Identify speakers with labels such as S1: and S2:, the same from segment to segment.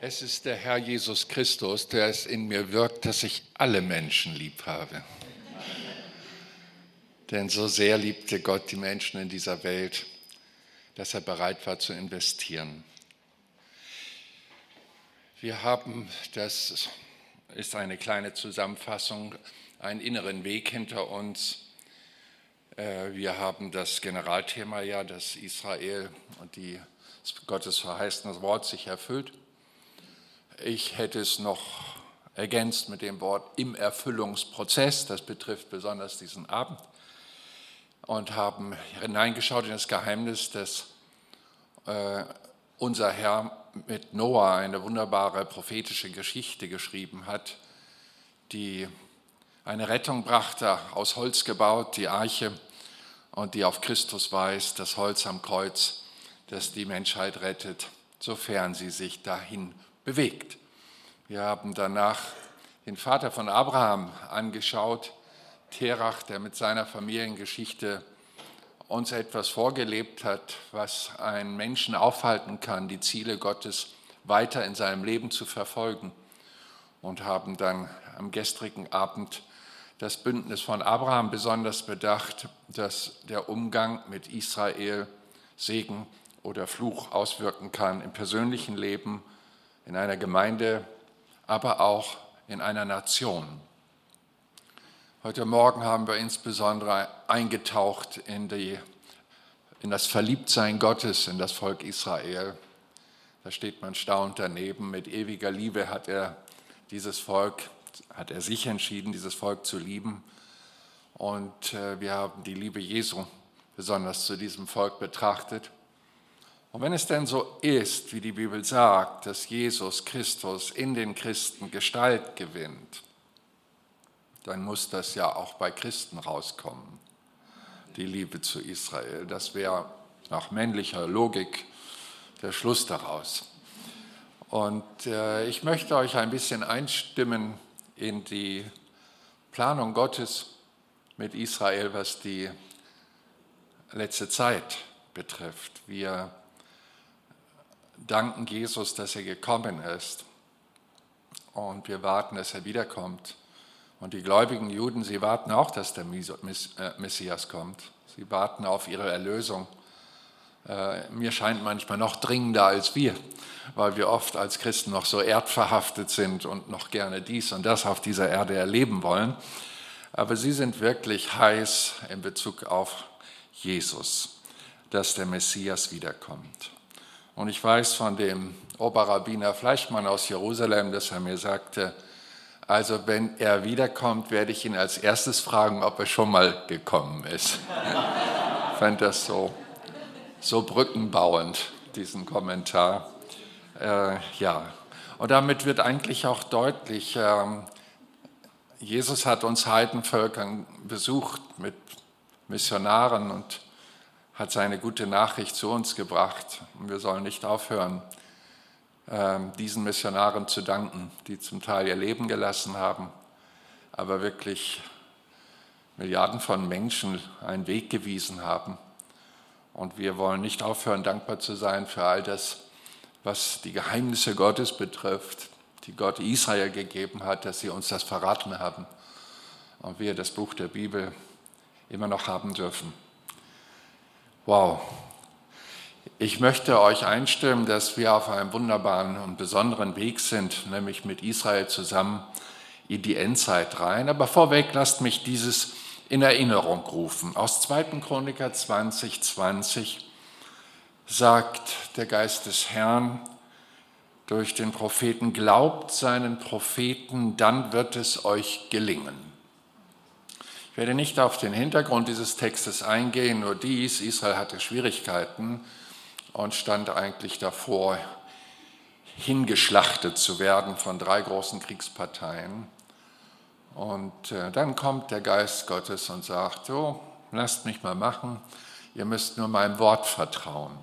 S1: Es ist der Herr Jesus Christus, der es in mir wirkt, dass ich alle Menschen lieb habe. Denn so sehr liebte Gott die Menschen in dieser Welt, dass er bereit war zu investieren. Wir haben, das ist eine kleine Zusammenfassung, einen inneren Weg hinter uns. Äh, wir haben das Generalthema ja, dass Israel und die Gottes verheißenes Wort sich erfüllt. Ich hätte es noch ergänzt mit dem Wort im Erfüllungsprozess. Das betrifft besonders diesen Abend. Und haben hineingeschaut in das Geheimnis, dass äh, unser Herr mit Noah eine wunderbare prophetische Geschichte geschrieben hat, die eine Rettung brachte, aus Holz gebaut, die Arche, und die auf Christus weist, das Holz am Kreuz, das die Menschheit rettet, sofern sie sich dahin bewegt. Wir haben danach den Vater von Abraham angeschaut, Terach, der mit seiner Familiengeschichte uns etwas vorgelebt hat, was einen Menschen aufhalten kann, die Ziele Gottes weiter in seinem Leben zu verfolgen. Und haben dann am gestrigen Abend das Bündnis von Abraham besonders bedacht, dass der Umgang mit Israel Segen oder Fluch auswirken kann im persönlichen Leben, in einer Gemeinde, aber auch in einer Nation. Heute Morgen haben wir insbesondere eingetaucht in, die, in das Verliebtsein Gottes in das Volk Israel. Da steht man staunend daneben. Mit ewiger Liebe hat er dieses Volk, hat er sich entschieden, dieses Volk zu lieben. Und äh, wir haben die Liebe Jesu besonders zu diesem Volk betrachtet. Und wenn es denn so ist, wie die Bibel sagt, dass Jesus Christus in den Christen Gestalt gewinnt, dann muss das ja auch bei Christen rauskommen, die Liebe zu Israel. Das wäre nach männlicher Logik der Schluss daraus. Und äh, ich möchte euch ein bisschen einstimmen in die Planung Gottes mit Israel, was die letzte Zeit betrifft. Wir danken Jesus, dass er gekommen ist und wir warten, dass er wiederkommt. Und die gläubigen Juden, sie warten auch, dass der äh, Messias kommt. Sie warten auf ihre Erlösung. Äh, mir scheint manchmal noch dringender als wir, weil wir oft als Christen noch so erdverhaftet sind und noch gerne dies und das auf dieser Erde erleben wollen. Aber sie sind wirklich heiß in Bezug auf Jesus, dass der Messias wiederkommt. Und ich weiß von dem Oberrabbiner Fleischmann aus Jerusalem, dass er mir sagte, also wenn er wiederkommt, werde ich ihn als erstes fragen, ob er schon mal gekommen ist. ich fand das so, so brückenbauend, diesen Kommentar. Äh, ja, und damit wird eigentlich auch deutlich, äh, Jesus hat uns Heidenvölkern besucht mit Missionaren und hat seine gute Nachricht zu uns gebracht. Und wir sollen nicht aufhören, ähm, diesen Missionaren zu danken, die zum Teil ihr Leben gelassen haben, aber wirklich Milliarden von Menschen einen Weg gewiesen haben. Und wir wollen nicht aufhören, dankbar zu sein für all das, was die Geheimnisse Gottes betrifft, die Gott Israel gegeben hat, dass sie uns das verraten haben und wir das Buch der Bibel immer noch haben dürfen. Wow, ich möchte euch einstimmen, dass wir auf einem wunderbaren und besonderen Weg sind, nämlich mit Israel zusammen in die Endzeit rein. Aber vorweg lasst mich dieses in Erinnerung rufen. Aus 2. Chroniker 20, 20 sagt der Geist des Herrn durch den Propheten, glaubt seinen Propheten, dann wird es euch gelingen. Werde nicht auf den Hintergrund dieses Textes eingehen, nur dies, Israel hatte Schwierigkeiten, und stand eigentlich davor, hingeschlachtet zu werden von drei großen Kriegsparteien. Und äh, dann kommt der Geist Gottes und sagt, so, lasst mich mal machen, ihr müsst nur meinem Wort vertrauen.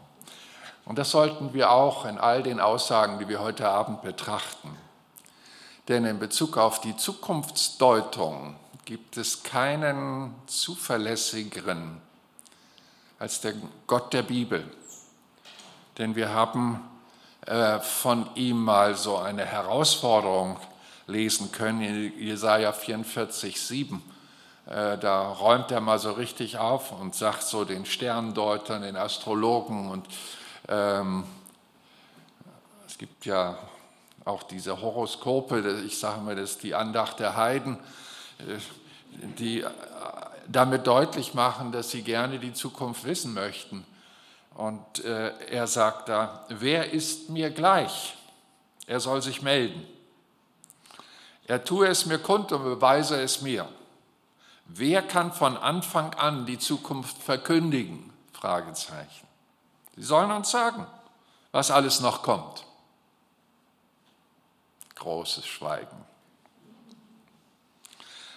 S1: Und das sollten wir auch in all den Aussagen, die wir heute Abend betrachten. Denn in Bezug auf die Zukunftsdeutung gibt es keinen zuverlässigeren als der Gott der Bibel. Denn wir haben äh, von ihm mal so eine Herausforderung lesen können, in Jesaja 44, 7. Äh, da räumt er mal so richtig auf und sagt so den Sterndeutern, den Astrologen und ähm, es gibt ja auch diese Horoskope, ich sage mal, das ist die Andacht der Heiden, die damit deutlich machen, dass sie gerne die Zukunft wissen möchten. Und äh, er sagt da, wer ist mir gleich? Er soll sich melden. Er tue es mir kund und beweise es mir. Wer kann von Anfang an die Zukunft verkündigen? Fragezeichen. Sie sollen uns sagen, was alles noch kommt. Großes Schweigen.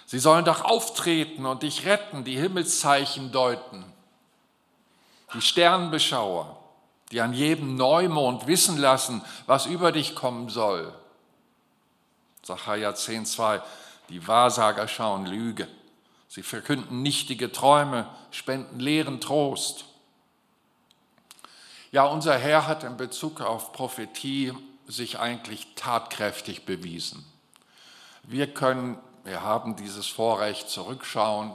S1: Sie sollen doch auftreten und dich retten, die Himmelszeichen deuten die Sternbeschauer, die an jedem Neumond wissen lassen, was über dich kommen soll. Sacharja 10,2, die Wahrsager schauen Lüge. Sie verkünden nichtige Träume, spenden leeren Trost. Ja, unser Herr hat in Bezug auf Prophetie sich eigentlich tatkräftig bewiesen. Wir können, wir haben dieses Vorrecht zurückschauen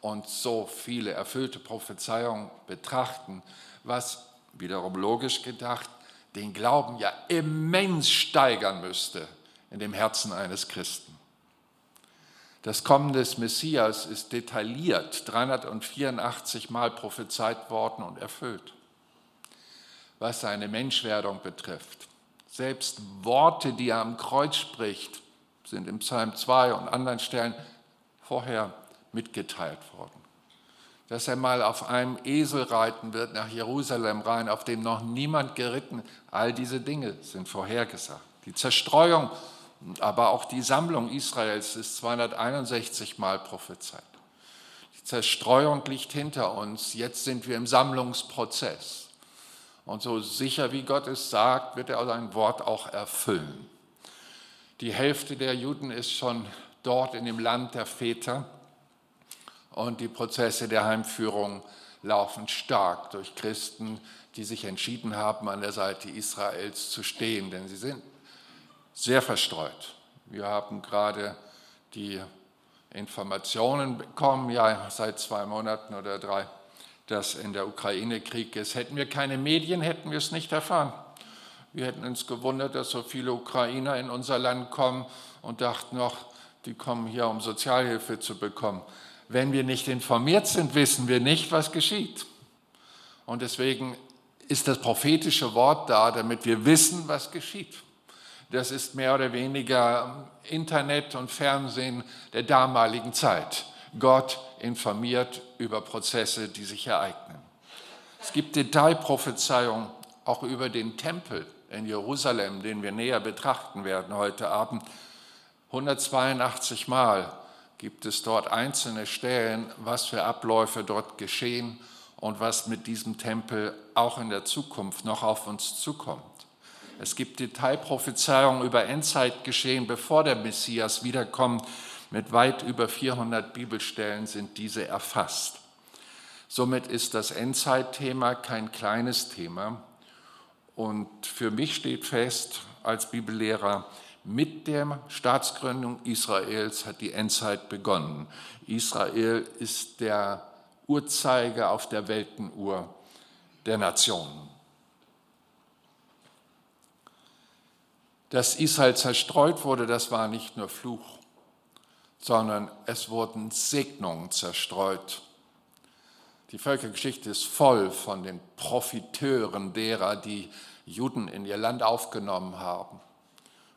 S1: und so viele erfüllte Prophezeiungen betrachten, was wiederum logisch gedacht den Glauben ja immens steigern müsste in dem Herzen eines Christen. Das Kommen des Messias ist detailliert 384 Mal prophezeit worden und erfüllt. Was seine Menschwerdung betrifft, selbst Worte, die er am Kreuz spricht, sind im Psalm 2 und anderen Stellen vorher mitgeteilt worden. Dass er mal auf einem Esel reiten wird nach Jerusalem rein, auf dem noch niemand geritten, all diese Dinge sind vorhergesagt. Die Zerstreuung, aber auch die Sammlung Israels ist 261 Mal prophezeit. Die Zerstreuung liegt hinter uns, jetzt sind wir im Sammlungsprozess. Und so sicher wie Gott es sagt, wird er sein Wort auch erfüllen. Die Hälfte der Juden ist schon dort in dem Land der Väter und die Prozesse der Heimführung laufen stark durch Christen, die sich entschieden haben, an der Seite Israels zu stehen, denn sie sind sehr verstreut. Wir haben gerade die Informationen bekommen, ja seit zwei Monaten oder drei, dass in der Ukraine Krieg ist. Hätten wir keine Medien, hätten wir es nicht erfahren. Wir hätten uns gewundert, dass so viele Ukrainer in unser Land kommen und dachten noch, die kommen hier, um Sozialhilfe zu bekommen. Wenn wir nicht informiert sind, wissen wir nicht, was geschieht. Und deswegen ist das prophetische Wort da, damit wir wissen, was geschieht. Das ist mehr oder weniger Internet und Fernsehen der damaligen Zeit. Gott informiert über Prozesse, die sich ereignen. Es gibt Detailprophezeiungen auch über den Tempel in Jerusalem, den wir näher betrachten werden heute Abend. 182 Mal gibt es dort einzelne Stellen, was für Abläufe dort geschehen und was mit diesem Tempel auch in der Zukunft noch auf uns zukommt. Es gibt Detailprophezeiungen über Endzeitgeschehen, bevor der Messias wiederkommt. Mit weit über 400 Bibelstellen sind diese erfasst. Somit ist das Endzeitthema kein kleines Thema. Und für mich steht fest als Bibellehrer, mit der Staatsgründung Israels hat die Endzeit begonnen. Israel ist der Uhrzeiger auf der Weltenuhr der Nationen. Dass Israel zerstreut wurde, das war nicht nur Fluch, sondern es wurden Segnungen zerstreut. Die Völkergeschichte ist voll von den Profiteuren derer, die Juden in ihr Land aufgenommen haben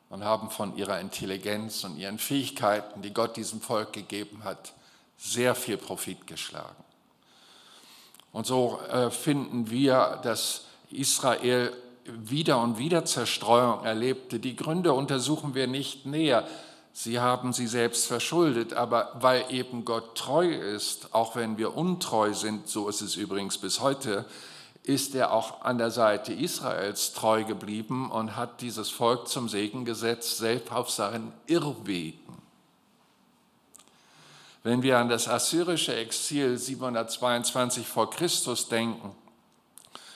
S1: und haben von ihrer Intelligenz und ihren Fähigkeiten, die Gott diesem Volk gegeben hat, sehr viel Profit geschlagen. Und so äh, finden wir, dass Israel wieder und wieder Zerstreuung erlebte. Die Gründe untersuchen wir nicht näher. Sie haben sie selbst verschuldet, aber weil eben Gott treu ist, auch wenn wir untreu sind, so ist es übrigens bis heute, ist er auch an der Seite Israels treu geblieben und hat dieses Volk zum Segen gesetzt, selbst auf seinen Irrwegen. Wenn wir an das assyrische Exil 722 vor Christus denken,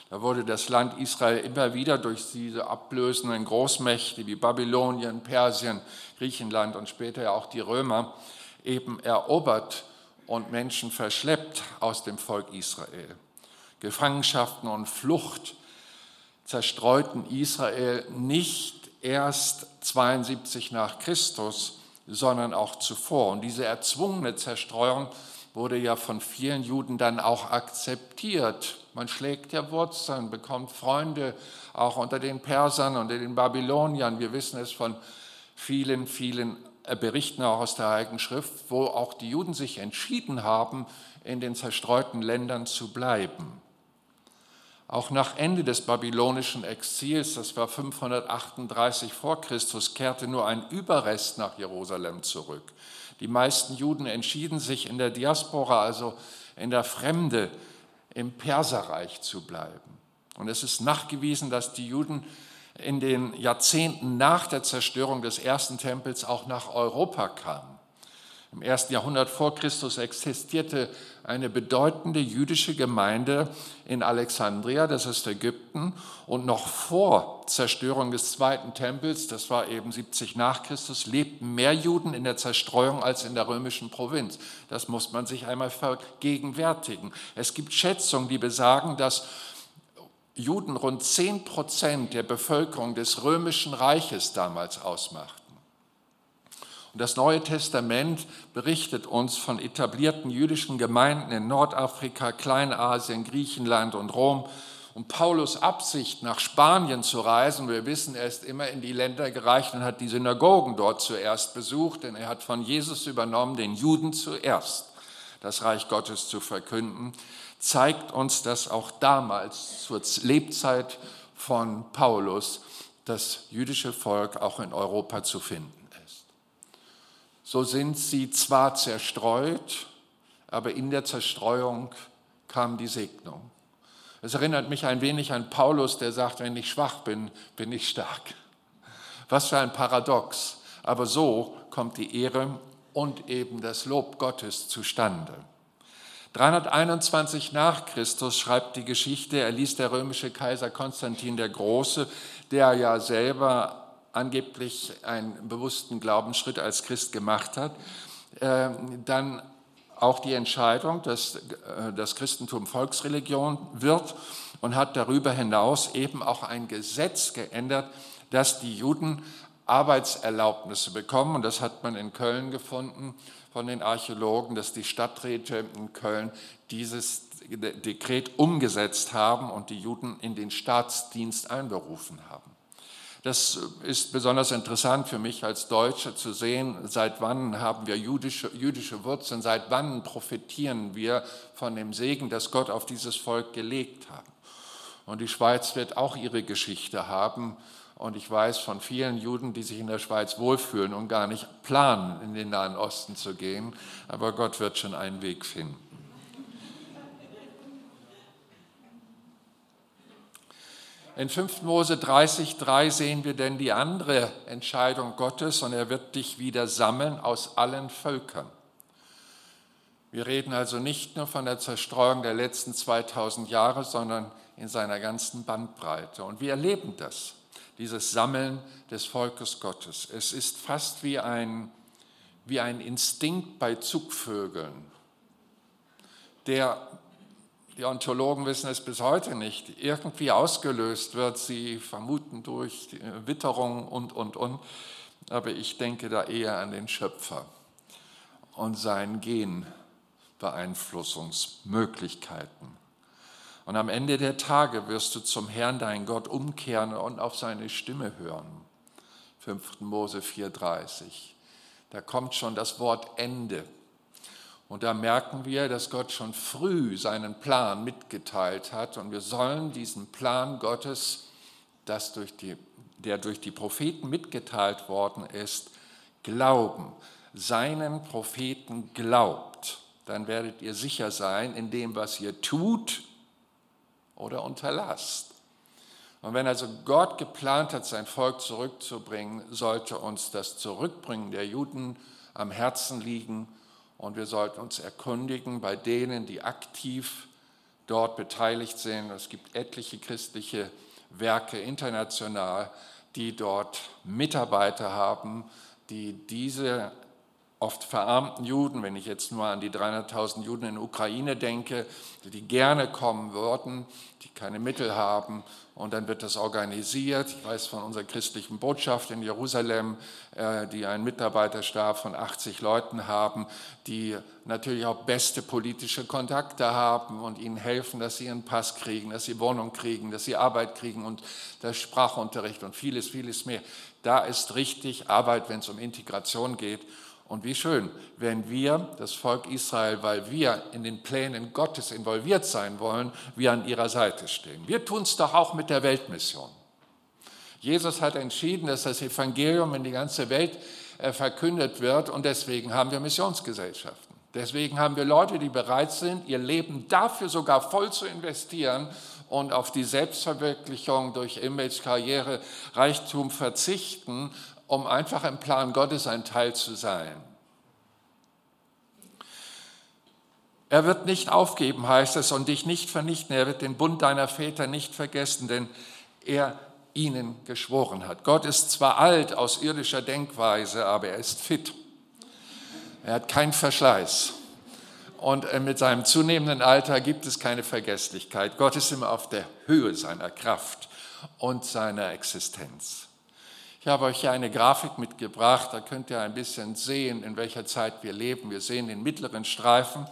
S1: Da wurde das Land Israel immer wieder durch diese ablösenden Großmächte wie Babylonien, Persien, Griechenland und später ja auch die Römer eben erobert und Menschen verschleppt aus dem Volk Israel. Gefangenschaften und Flucht zerstreuten Israel nicht erst 72 nach Christus, sondern auch zuvor. Und diese erzwungene Zerstreuung wurde ja von vielen Juden dann auch akzeptiert. Man schlägt ja Wurzeln, bekommt Freunde, auch unter den Persern und den Babyloniern. Wir wissen es von vielen, vielen äh, Berichten auch aus der Heiligen Schrift, wo auch die Juden sich entschieden haben, in den zerstreuten Ländern zu bleiben. Auch nach Ende des babylonischen Exils, das war 538 vor Christus, kehrte nur ein Überrest nach Jerusalem zurück. Die meisten Juden entschieden sich in der Diaspora, also in der Fremde, im Perserreich zu bleiben. Und es ist nachgewiesen, dass die Juden in den Jahrzehnten nach der Zerstörung des ersten Tempels auch nach Europa kamen. Im ersten Jahrhundert vor Christus existierte eine bedeutende jüdische Gemeinde in Alexandria, das ist Ägypten, und noch vor Zerstörung des zweiten Tempels, das war eben 70 nach Christus, lebten mehr Juden in der Zerstreuung als in der römischen Provinz. Das muss man sich einmal vergegenwärtigen. Es gibt Schätzungen, die besagen, dass Juden rund 10 Prozent der Bevölkerung des römischen Reiches damals ausmachten. Und das Neue Testament berichtet uns von etablierten jüdischen Gemeinden in Nordafrika, Kleinasien, Griechenland und Rom. Und Paulus Absicht, nach Spanien zu reisen, wir wissen, er ist immer in die Länder gereicht und hat die Synagogen dort zuerst besucht, denn er hat von Jesus übernommen, den Juden zuerst das Reich Gottes zu verkünden, zeigt uns, dass auch damals zur Lebzeit von Paulus das jüdische Volk auch in Europa zu finden so sind sie zwar zerstreut, aber in der Zerstreuung kam die Segnung. Es erinnert mich ein wenig an Paulus, der sagt, wenn ich schwach bin, bin ich stark. Was für ein Paradox. Aber so kommt die Ehre und eben das Lob Gottes zustande. 321 nach Christus schreibt die Geschichte, er ließ der römische Kaiser Konstantin der Große, der ja selber angeblich einen bewussten Glaubensschritt als Christ gemacht hat, äh, dann auch die Entscheidung, dass äh, das Christentum Volksreligion wird und hat darüber hinaus eben auch ein Gesetz geändert, dass die Juden Arbeitserlaubnisse bekommen. Und das hat man in Köln gefunden von den Archäologen, dass die Stadträte in Köln dieses Dekret umgesetzt haben und die Juden in den Staatsdienst einberufen haben. Das ist besonders interessant für mich als Deutsche zu sehen, seit wann haben wir jüdische, jüdische Wurzeln, seit wann profitieren wir von dem Segen, das Gott auf dieses Volk gelegt hat. Und die Schweiz wird auch ihre Geschichte haben. Und ich weiß von vielen Juden, die sich in der Schweiz wohlfühlen und gar nicht planen, in den Nahen Osten zu gehen. Aber Gott wird schon einen Weg finden. In 5. Mose 30,3 sehen wir denn die andere Entscheidung Gottes und er wird dich wieder sammeln aus allen Völkern. Wir reden also nicht nur von der Zerstreuung der letzten 2000 Jahre, sondern in seiner ganzen Bandbreite. Und wir erleben das, dieses Sammeln des Volkes Gottes. Es ist fast wie ein, wie ein Instinkt bei Zugvögeln, der die Ontologen wissen es bis heute nicht, irgendwie ausgelöst wird. Sie vermuten durch Witterung und, und, und. Aber ich denke da eher an den Schöpfer und seinen Genbeeinflussungsmöglichkeiten. Und am Ende der Tage wirst du zum Herrn, dein Gott, umkehren und auf seine Stimme hören. 5. Mose 4,30. Da kommt schon das Wort Ende und da merken wir, dass Gott schon früh seinen Plan mitgeteilt hat und wir sollen diesen Plan Gottes, das durch die, der durch die Propheten mitgeteilt worden ist, glauben. Seinen Propheten glaubt, dann werdet ihr sicher sein in dem, was ihr tut oder unterlasst. Und wenn also Gott geplant hat, sein Volk zurückzubringen, sollte uns das Zurückbringen der Juden am Herzen liegen und wir sollten uns erkundigen bei denen, die aktiv dort beteiligt sind. Es gibt etliche christliche Werke international, die dort Mitarbeiter haben, die diese oft verarmten Juden, wenn ich jetzt nur an die 300.000 Juden in Ukraine denke, die gerne kommen würden, die keine Mittel haben. Und dann wird das organisiert. Ich weiß von unserer christlichen Botschaft in Jerusalem, äh, die einen Mitarbeiterstab von 80 Leuten haben, die natürlich auch beste politische Kontakte haben und ihnen helfen, dass sie einen Pass kriegen, dass sie Wohnung kriegen, dass sie Arbeit kriegen und der Sprachunterricht und vieles, vieles mehr. Da ist richtig Arbeit, wenn es um Integration geht. Und wie schön, wenn wir, das Volk Israel, weil wir in den Plänen Gottes involviert sein wollen, wir an ihrer Seite stehen. Wir tun es doch auch mit der Weltmission. Jesus hat entschieden, dass das Evangelium in die ganze Welt äh, verkündet wird und deswegen haben wir Missionsgesellschaften. Deswegen haben wir Leute, die bereit sind, ihr Leben dafür sogar voll zu investieren und auf die Selbstverwirklichung durch Image, Karriere, Reichtum verzichten um einfach im Plan Gottes ein Teil zu sein. Er wird nicht aufgeben, heißt es, und dich nicht vernichten. Er wird den Bund deiner Väter nicht vergessen, denn er ihnen geschworen hat. Gott ist zwar alt aus irdischer Denkweise, aber er ist fit. Er hat keinen Verschleiß. Und äh, mit seinem zunehmenden Alter gibt es keine Vergesslichkeit. Gott ist immer auf der Höhe seiner Kraft und seiner Existenz. Ich habe euch hier eine Grafik mitgebracht, da könnt ihr ein bisschen sehen, in welcher Zeit wir leben. Wir sehen den mittleren Streifen,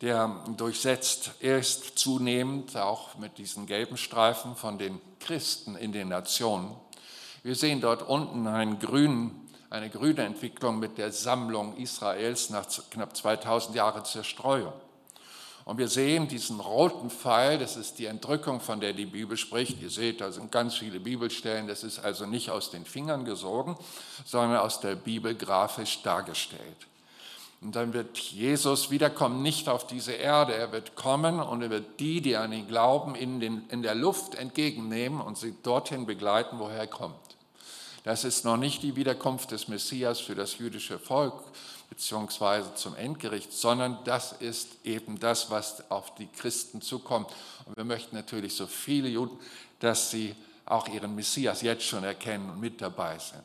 S1: der durchsetzt ist zunehmend auch mit diesen gelben Streifen von den Christen in den Nationen. Wir sehen dort unten einen grünen, eine grüne Entwicklung mit der Sammlung Israels nach knapp 2000 Jahren Zerstreuung. Und wir sehen diesen roten Pfeil, das ist die Entrückung, von der die Bibel spricht. Ihr seht, da sind ganz viele Bibelstellen, das ist also nicht aus den Fingern gesogen, sondern aus der Bibel grafisch dargestellt. Und dann wird Jesus wiederkommen, nicht auf diese Erde, er wird kommen und er wird die, die an ihn glauben, in, den, in der Luft entgegennehmen und sie dorthin begleiten, woher er kommt. Das ist noch nicht die Wiederkunft des Messias für das jüdische Volk, beziehungsweise zum Endgericht, sondern das ist eben das, was auf die Christen zukommt. Und wir möchten natürlich so viele Juden, dass sie auch ihren Messias jetzt schon erkennen und mit dabei sind.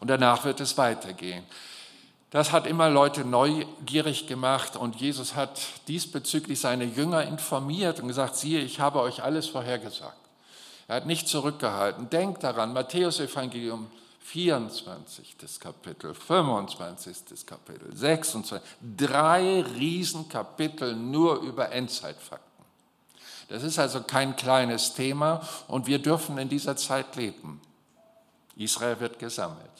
S1: Und danach wird es weitergehen. Das hat immer Leute neugierig gemacht und Jesus hat diesbezüglich seine Jünger informiert und gesagt, siehe, ich habe euch alles vorhergesagt. Er hat nicht zurückgehalten. Denkt daran, Matthäus Evangelium 24. Kapitel, 25. Kapitel, 26. Drei Riesenkapitel nur über Endzeitfakten. Das ist also kein kleines Thema und wir dürfen in dieser Zeit leben. Israel wird gesammelt.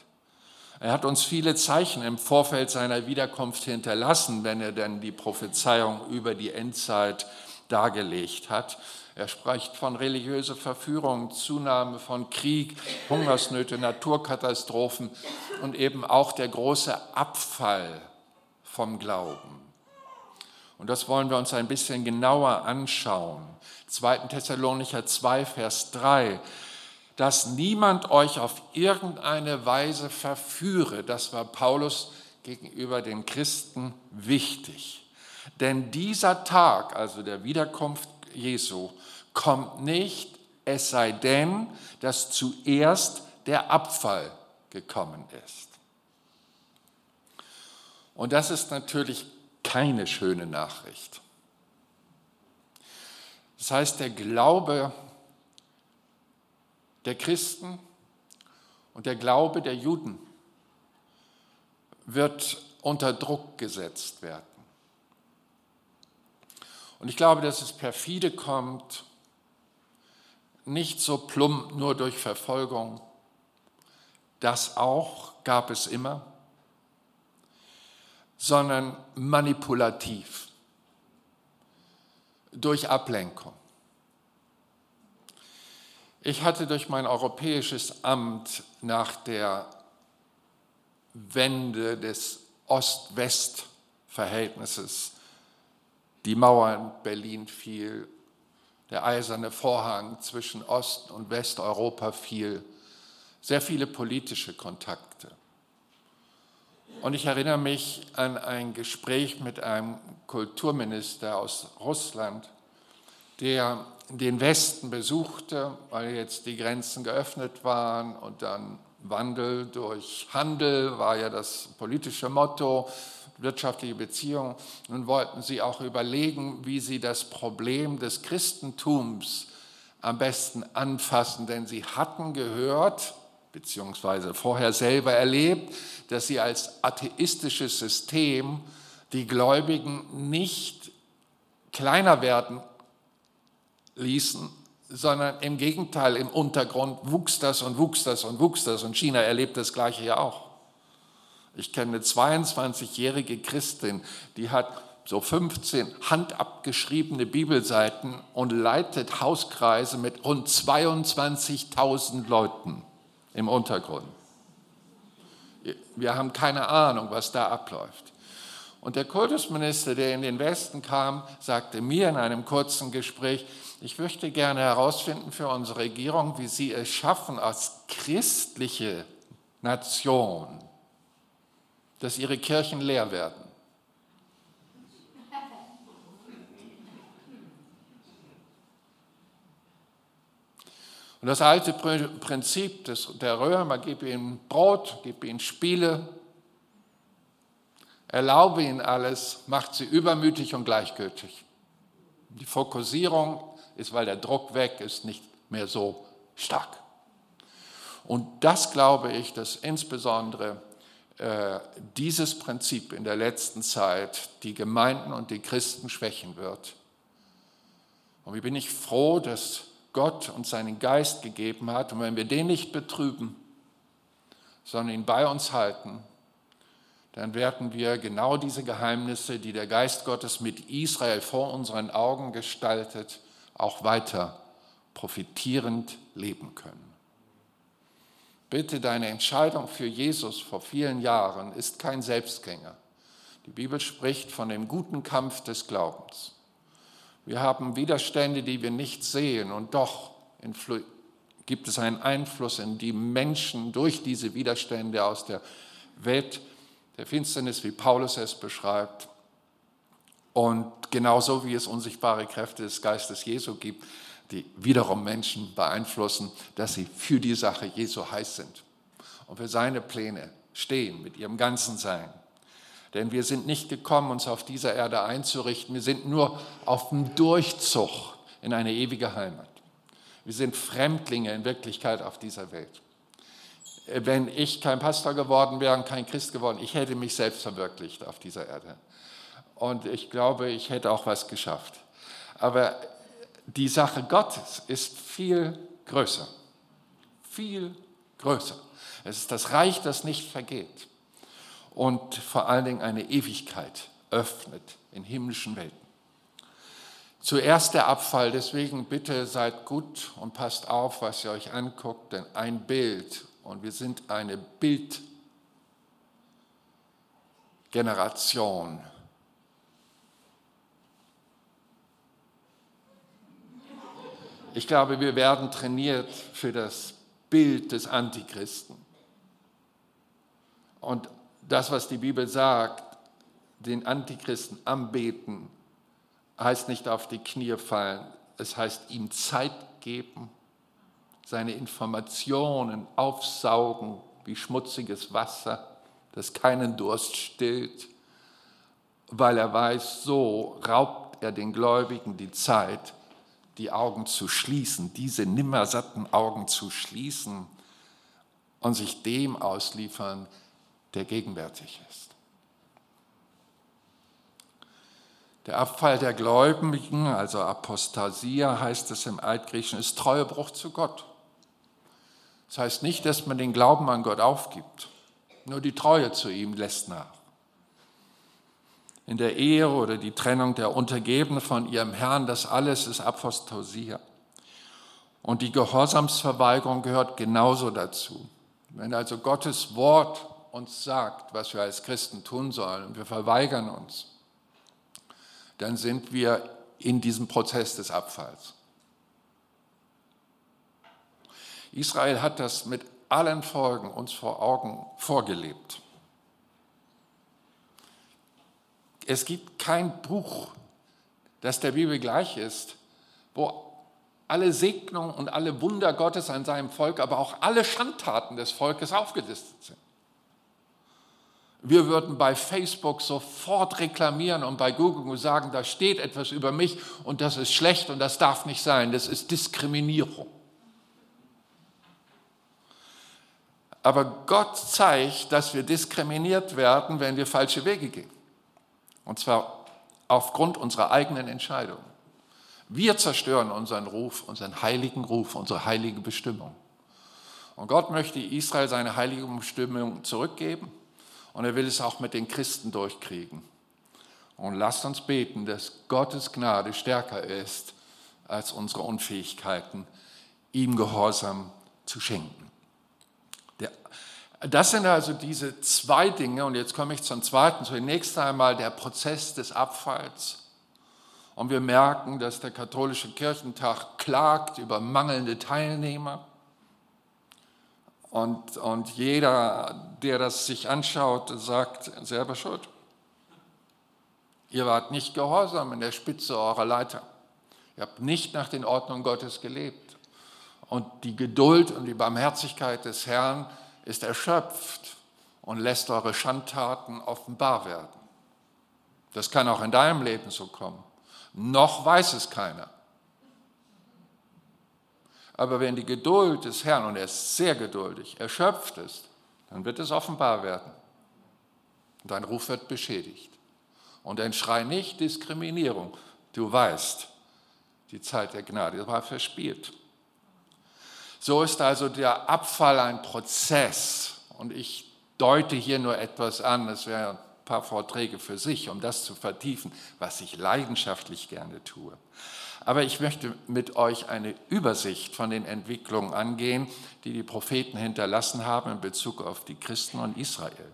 S1: Er hat uns viele Zeichen im Vorfeld seiner Wiederkunft hinterlassen, wenn er denn die Prophezeiung über die Endzeit dargelegt hat. Er spricht von religiöser Verführung, Zunahme von Krieg, Hungersnöte, Naturkatastrophen und eben auch der große Abfall vom Glauben. Und das wollen wir uns ein bisschen genauer anschauen. 2. Thessalonicher 2, Vers 3 dass niemand euch auf irgendeine Weise verführe. Das war Paulus gegenüber den Christen wichtig. Denn dieser Tag, also der Wiederkunft Jesu, kommt nicht, es sei denn, dass zuerst der Abfall gekommen ist. Und das ist natürlich keine schöne Nachricht. Das heißt, der Glaube der Christen und der Glaube der Juden wird unter Druck gesetzt werden. Und ich glaube, dass es perfide kommt, nicht so plump nur durch Verfolgung, das auch gab es immer, sondern manipulativ, durch Ablenkung. Ich hatte durch mein europäisches Amt nach der Wende des Ost-West-Verhältnisses, die Mauer in Berlin fiel der eiserne Vorhang zwischen Ost- und Westeuropa fiel, sehr viele politische Kontakte. Und ich erinnere mich an ein Gespräch mit einem Kulturminister aus Russland, der den Westen besuchte, weil jetzt die Grenzen geöffnet waren und dann Wandel durch Handel war ja das politische Motto, wirtschaftliche Beziehungen. Nun wollten sie auch überlegen, wie sie das Problem des Christentums am besten anfassen, denn sie hatten gehört, beziehungsweise vorher selber erlebt, dass sie als atheistisches System die Gläubigen nicht kleiner werden ließen, sondern im Gegenteil, im Untergrund wuchs das und wuchs das und wuchs das und China erlebt das Gleiche ja auch. Ich kenne eine 22-jährige Christin, die hat so 15 handabgeschriebene Bibelseiten und leitet Hauskreise mit rund 22.000 Leuten im Untergrund. Wir haben keine Ahnung, was da abläuft. Und der Kultusminister, der in den Westen kam, sagte mir in einem kurzen Gespräch, ich möchte gerne herausfinden für unsere Regierung, wie sie es schaffen, als christliche Nation, dass ihre Kirchen leer werden. Und das alte Prinzip des, der Römer, gib ihnen Brot, gib ihnen Spiele, erlaube ihnen alles, macht sie übermütig und gleichgültig. Die Fokussierung ist, weil der Druck weg ist, nicht mehr so stark. Und das glaube ich, dass insbesondere dieses Prinzip in der letzten Zeit die Gemeinden und die Christen schwächen wird. Und wie bin ich froh, dass Gott uns seinen Geist gegeben hat. Und wenn wir den nicht betrüben, sondern ihn bei uns halten, dann werden wir genau diese Geheimnisse, die der Geist Gottes mit Israel vor unseren Augen gestaltet, auch weiter profitierend leben können. Bitte, deine Entscheidung für Jesus vor vielen Jahren ist kein Selbstgänger. Die Bibel spricht von dem guten Kampf des Glaubens. Wir haben Widerstände, die wir nicht sehen und doch gibt es einen Einfluss in die Menschen durch diese Widerstände aus der Welt der Finsternis, wie Paulus es beschreibt. Und genauso wie es unsichtbare Kräfte des Geistes Jesu gibt, die wiederum Menschen beeinflussen, dass sie für die Sache Jesu heiß sind und für seine Pläne stehen mit ihrem ganzen Sein. Denn wir sind nicht gekommen, uns auf dieser Erde einzurichten. Wir sind nur auf dem Durchzug in eine ewige Heimat. Wir sind Fremdlinge in Wirklichkeit auf dieser Welt. Wenn ich kein Pastor geworden wäre und kein Christ geworden, ich hätte mich selbst verwirklicht auf dieser Erde. Und ich glaube, ich hätte auch was geschafft. Aber die Sache Gottes ist viel größer. Viel größer. Es ist das Reich, das nicht vergeht und vor allen Dingen eine Ewigkeit öffnet in himmlischen Welten. Zuerst der Abfall, deswegen bitte seid gut und passt auf, was ihr euch anguckt, denn ein Bild und wir sind eine Bildgeneration. Ich glaube, wir werden trainiert für das Bild des Antichristen. Und das, was die Bibel sagt, den Antichristen anbeten, heißt nicht auf die Knie fallen, es heißt ihm Zeit geben, seine Informationen aufsaugen wie schmutziges Wasser, das keinen Durst stillt, weil er weiß, so raubt er den Gläubigen die Zeit, die Augen zu schließen, diese nimmersatten Augen zu schließen und sich dem ausliefern, der gegenwärtig ist. Der Abfall der Gläubigen, also Apostasia heißt es im Altgriechen, ist Treuebruch zu Gott. Das heißt nicht, dass man den Glauben an Gott aufgibt, nur die Treue zu ihm lässt nach. In der Ehe oder die Trennung der Untergebenen von ihrem Herrn, das alles ist Apostasia. Und die Gehorsamsverweigerung gehört genauso dazu. Wenn also Gottes Wort uns sagt, was wir als Christen tun sollen, und wir verweigern uns, dann sind wir in diesem Prozess des Abfalls. Israel hat das mit allen Folgen uns vor Augen vorgelebt. Es gibt kein Buch, das der Bibel gleich ist, wo alle Segnungen und alle Wunder Gottes an seinem Volk, aber auch alle Schandtaten des Volkes aufgelistet sind. Wir würden bei Facebook sofort reklamieren und bei Google sagen, da steht etwas über mich und das ist schlecht und das darf nicht sein. Das ist Diskriminierung. Aber Gott zeigt, dass wir diskriminiert werden, wenn wir falsche Wege gehen. Und zwar aufgrund unserer eigenen Entscheidung. Wir zerstören unseren Ruf, unseren heiligen Ruf, unsere heilige Bestimmung. Und Gott möchte Israel seine heilige Bestimmung zurückgeben und er will es auch mit den Christen durchkriegen. Und lasst uns beten, dass Gottes Gnade stärker ist als unsere Unfähigkeiten, ihm Gehorsam zu schenken. Das sind also diese zwei Dinge. Und jetzt komme ich zum zweiten. Zunächst einmal der Prozess des Abfalls. Und wir merken, dass der katholische Kirchentag klagt über mangelnde Teilnehmer. Und, und jeder, der das sich anschaut, sagt selber schuld. Ihr wart nicht gehorsam in der Spitze eurer Leiter. Ihr habt nicht nach den Ordnungen Gottes gelebt. Und die Geduld und die Barmherzigkeit des Herrn ist erschöpft und lässt eure Schandtaten offenbar werden. Das kann auch in deinem Leben so kommen. Noch weiß es keiner. Aber wenn die Geduld des Herrn, und er ist sehr geduldig, erschöpft ist, dann wird es offenbar werden. Und dein Ruf wird beschädigt. Und ein Schrei nicht Diskriminierung. Du weißt, die Zeit der Gnade war verspielt. So ist also der Abfall ein Prozess. Und ich deute hier nur etwas an. Es wäre paar Vorträge für sich, um das zu vertiefen, was ich leidenschaftlich gerne tue. Aber ich möchte mit euch eine Übersicht von den Entwicklungen angehen, die die Propheten hinterlassen haben in Bezug auf die Christen und Israel.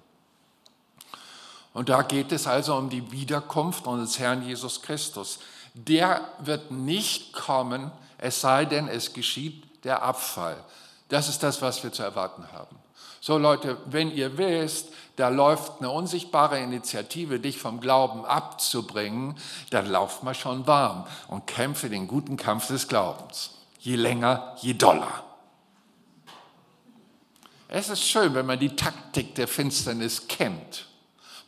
S1: Und da geht es also um die Wiederkunft unseres Herrn Jesus Christus. Der wird nicht kommen, es sei denn, es geschieht der Abfall. Das ist das, was wir zu erwarten haben. So Leute, wenn ihr wisst, da läuft eine unsichtbare Initiative, dich vom Glauben abzubringen, dann lauft mal schon warm und kämpfe den guten Kampf des Glaubens. Je länger, je doller. Es ist schön, wenn man die Taktik der Finsternis kennt.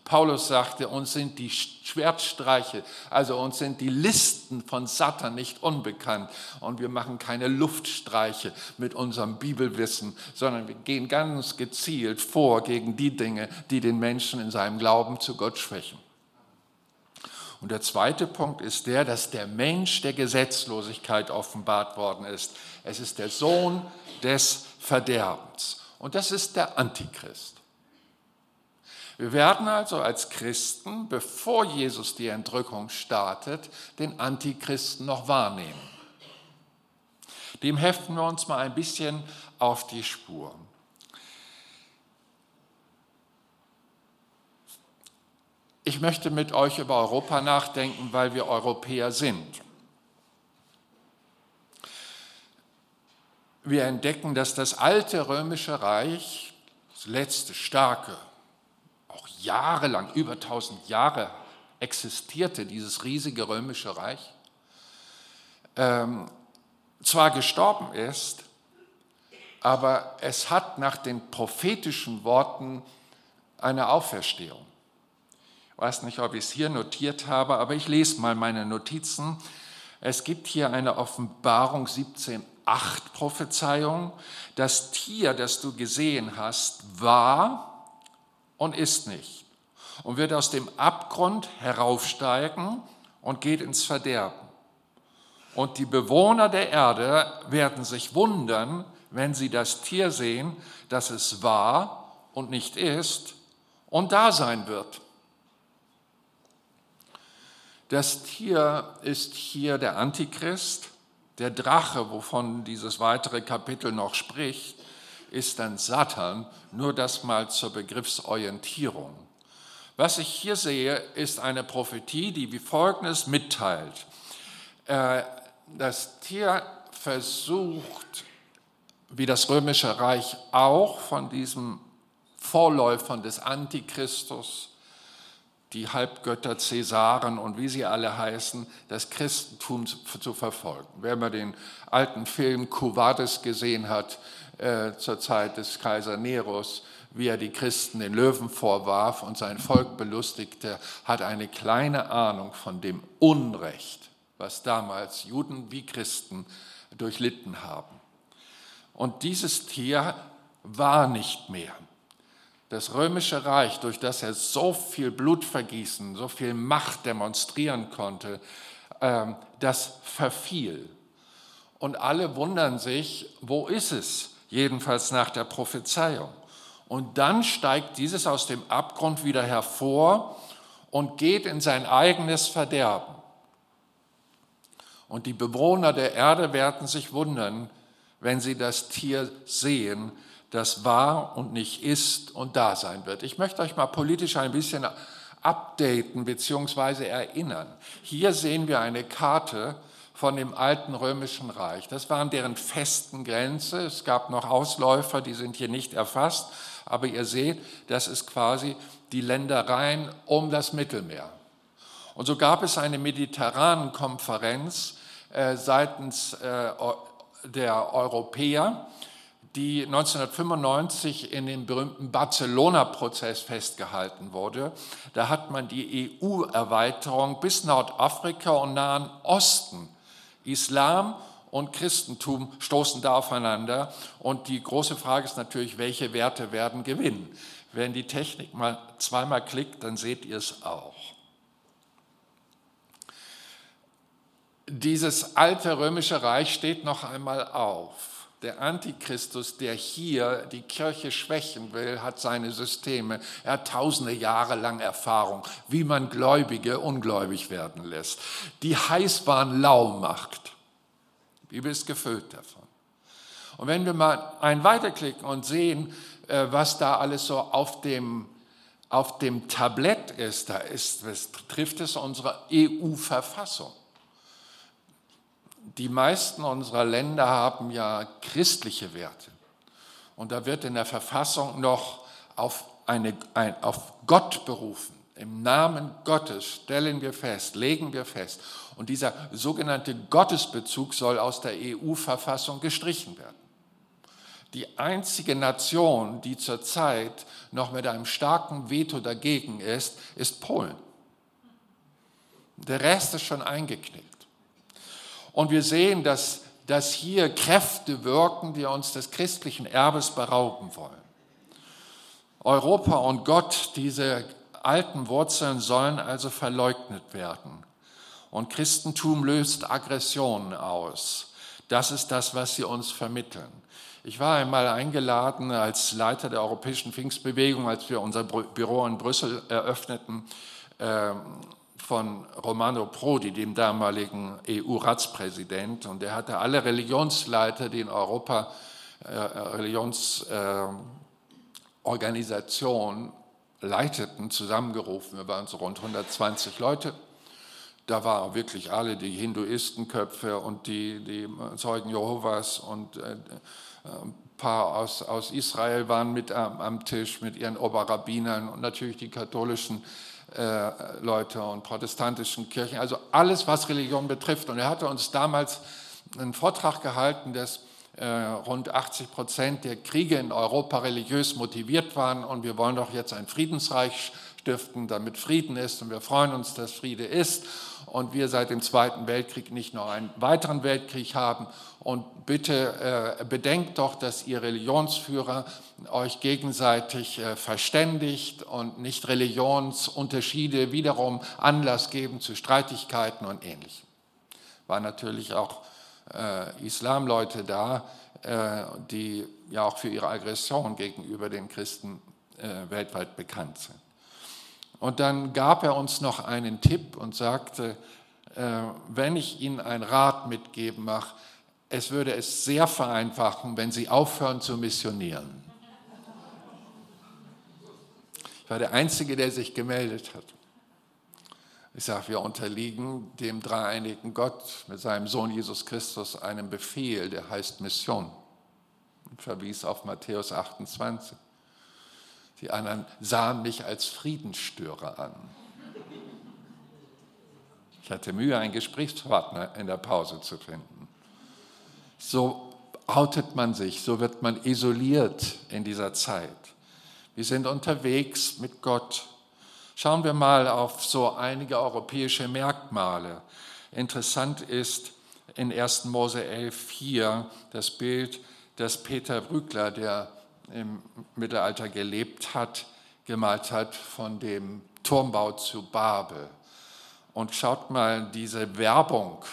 S1: Paulus sagte, uns sind die Schwertstreiche, also uns sind die Listen von Satan nicht unbekannt und wir machen keine Luftstreiche mit unserem Bibelwissen, sondern wir gehen ganz gezielt vor gegen die Dinge, die den Menschen in seinem Glauben zu Gott schwächen. Und der zweite Punkt ist der, dass der Mensch der Gesetzlosigkeit offenbart worden ist. Es ist der Sohn des Verderbens. Und das ist der Antichrist. Wir werden also als Christen, bevor Jesus die Entrückung startet, den Antichristen noch wahrnehmen. Dem heften wir uns mal ein bisschen auf die Spur. Ich möchte mit euch über Europa nachdenken, weil wir Europäer sind. Wir entdecken, dass das alte römische Reich, das letzte starke jahrelang, über 1000 Jahre existierte dieses riesige römische Reich, ähm, zwar gestorben ist, aber es hat nach den prophetischen Worten eine Auferstehung. Ich weiß nicht, ob ich es hier notiert habe, aber ich lese mal meine Notizen. Es gibt hier eine Offenbarung 17.8 Prophezeiung. Das Tier, das du gesehen hast, war und ist nicht und wird aus dem Abgrund heraufsteigen und geht ins Verderben. Und die Bewohner der Erde werden sich wundern, wenn sie das Tier sehen, dass es war und nicht ist und da sein wird. Das Tier ist hier der Antichrist, der Drache, wovon dieses weitere Kapitel noch spricht, ist dann Satan, nur das mal zur Begriffsorientierung. Was ich hier sehe, ist eine Prophetie, die wie folgendes mitteilt. Äh, das Tier versucht, wie das römische Reich auch von diesem Vorläufern des Antichristus, die Halbgötter Cäsaren und wie sie alle heißen, das Christentum zu verfolgen. Wer mal den alten Film Quo Vadis gesehen hat, äh, zur Zeit des Kaiser Neros, wie er die Christen den Löwen vorwarf und sein Volk belustigte, hat eine kleine Ahnung von dem Unrecht, was damals Juden wie Christen durchlitten haben. Und dieses Tier war nicht mehr. Das römische Reich, durch das er so viel Blut vergießen, so viel Macht demonstrieren konnte, ähm, das verfiel. Und alle wundern sich, wo ist es? Jedenfalls nach der Prophezeiung. Und dann steigt dieses aus dem Abgrund wieder hervor und geht in sein eigenes Verderben. Und die Bewohner der Erde werden sich wundern, wenn sie das Tier sehen, das war und nicht ist und da sein wird. Ich möchte euch mal politisch ein bisschen updaten bzw. erinnern. Hier sehen wir eine Karte von dem alten römischen Reich. Das waren deren festen Grenze. Es gab noch Ausläufer, die sind hier nicht erfasst. Aber ihr seht, das ist quasi die Ländereien um das Mittelmeer. Und so gab es eine mediterranen Konferenz äh, seitens äh, der Europäer, die 1995 in dem berühmten Barcelona-Prozess festgehalten wurde. Da hat man die EU-Erweiterung bis Nordafrika und Nahen Osten, Islam und Christentum stoßen da aufeinander. Und die große Frage ist natürlich, welche Werte werden gewinnen? Wenn die Technik mal zweimal klickt, dann seht ihr es auch. Dieses alte römische Reich steht noch einmal auf. Der Antichristus, der hier die Kirche schwächen will, hat seine Systeme. Er hat tausende Jahre lang Erfahrung, wie man Gläubige ungläubig werden lässt. Die Heißbahn lau macht. Die Bibel ist gefüllt davon. Und wenn wir mal ein weiterklicken und sehen, äh, was da alles so auf dem, auf dem Tablett ist, da ist, trifft es unsere EU-Verfassung die meisten unserer Länder haben ja christliche Werte. Und da wird in der Verfassung noch auf, eine, ein, auf Gott berufen. Im Namen Gottes stellen wir fest, legen wir fest. Und dieser sogenannte Gottesbezug soll aus der EU-Verfassung gestrichen werden. Die einzige Nation, die zurzeit noch mit einem starken Veto dagegen ist, ist Polen. Der Rest ist schon eingeknickt. Und wir sehen, dass, dass hier Kräfte wirken, die uns des christlichen Erbes berauben wollen. Europa und Gott, diese alten Wurzeln sollen also verleugnet werden. Und Christentum löst Aggressionen aus. Das ist das, was sie uns vermitteln. Ich war einmal eingeladen als Leiter der Europäischen Pfingstbewegung, als wir unser Büro in Brüssel eröffneten, ähm, von Romano Prodi, dem damaligen EU-Ratspräsident. Und er hatte alle Religionsleiter, die in Europa äh, Religionsorganisationen äh, leiteten, zusammengerufen. Wir waren so rund 120 Leute. Da waren wirklich alle, die Hinduistenköpfe und die, die Zeugen Jehovas und äh, ein paar aus, aus Israel waren mit am, am Tisch mit ihren Oberrabbinern und natürlich die katholischen äh, Leute und protestantischen Kirchen, also alles, was Religion betrifft. Und er hatte uns damals einen Vortrag gehalten, dass äh, rund 80 Prozent der Kriege in Europa religiös motiviert waren und wir wollen doch jetzt ein Friedensreich stiften, damit Frieden ist und wir freuen uns, dass Friede ist und wir seit dem Zweiten Weltkrieg nicht noch einen weiteren Weltkrieg haben und bitte äh, bedenkt doch, dass ihr Religionsführer euch gegenseitig äh, verständigt und nicht Religionsunterschiede wiederum Anlass geben zu Streitigkeiten und ähnlichem. War natürlich auch äh, Islamleute da, äh, die ja auch für ihre Aggression gegenüber den Christen äh, weltweit bekannt sind. Und dann gab er uns noch einen Tipp und sagte, äh, wenn ich Ihnen einen Rat mitgeben mache, es würde es sehr vereinfachen, wenn Sie aufhören zu missionieren. Ich war der Einzige, der sich gemeldet hat. Ich sage, wir unterliegen dem dreieinigen Gott mit seinem Sohn Jesus Christus einem Befehl, der heißt Mission. Und verwies auf Matthäus 28. Die anderen sahen mich als Friedensstörer an. Ich hatte Mühe, einen Gesprächspartner in der Pause zu finden. So outet man sich, so wird man isoliert in dieser Zeit. Wir sind unterwegs mit Gott. Schauen wir mal auf so einige europäische Merkmale. Interessant ist in 1. Mose 11,4 das Bild, das Peter Brückler, der im Mittelalter gelebt hat, gemalt hat von dem Turmbau zu Babel. Und schaut mal diese Werbung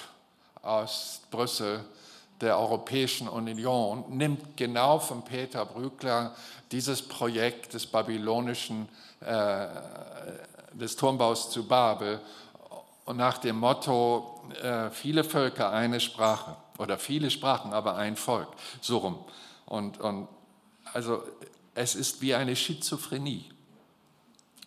S1: aus Brüssel der Europäischen Union nimmt genau von Peter Brückler dieses Projekt des babylonischen, äh, des Turmbaus zu Babel und nach dem Motto, äh, viele Völker, eine Sprache oder viele Sprachen, aber ein Volk, so rum. Und, und also es ist wie eine Schizophrenie.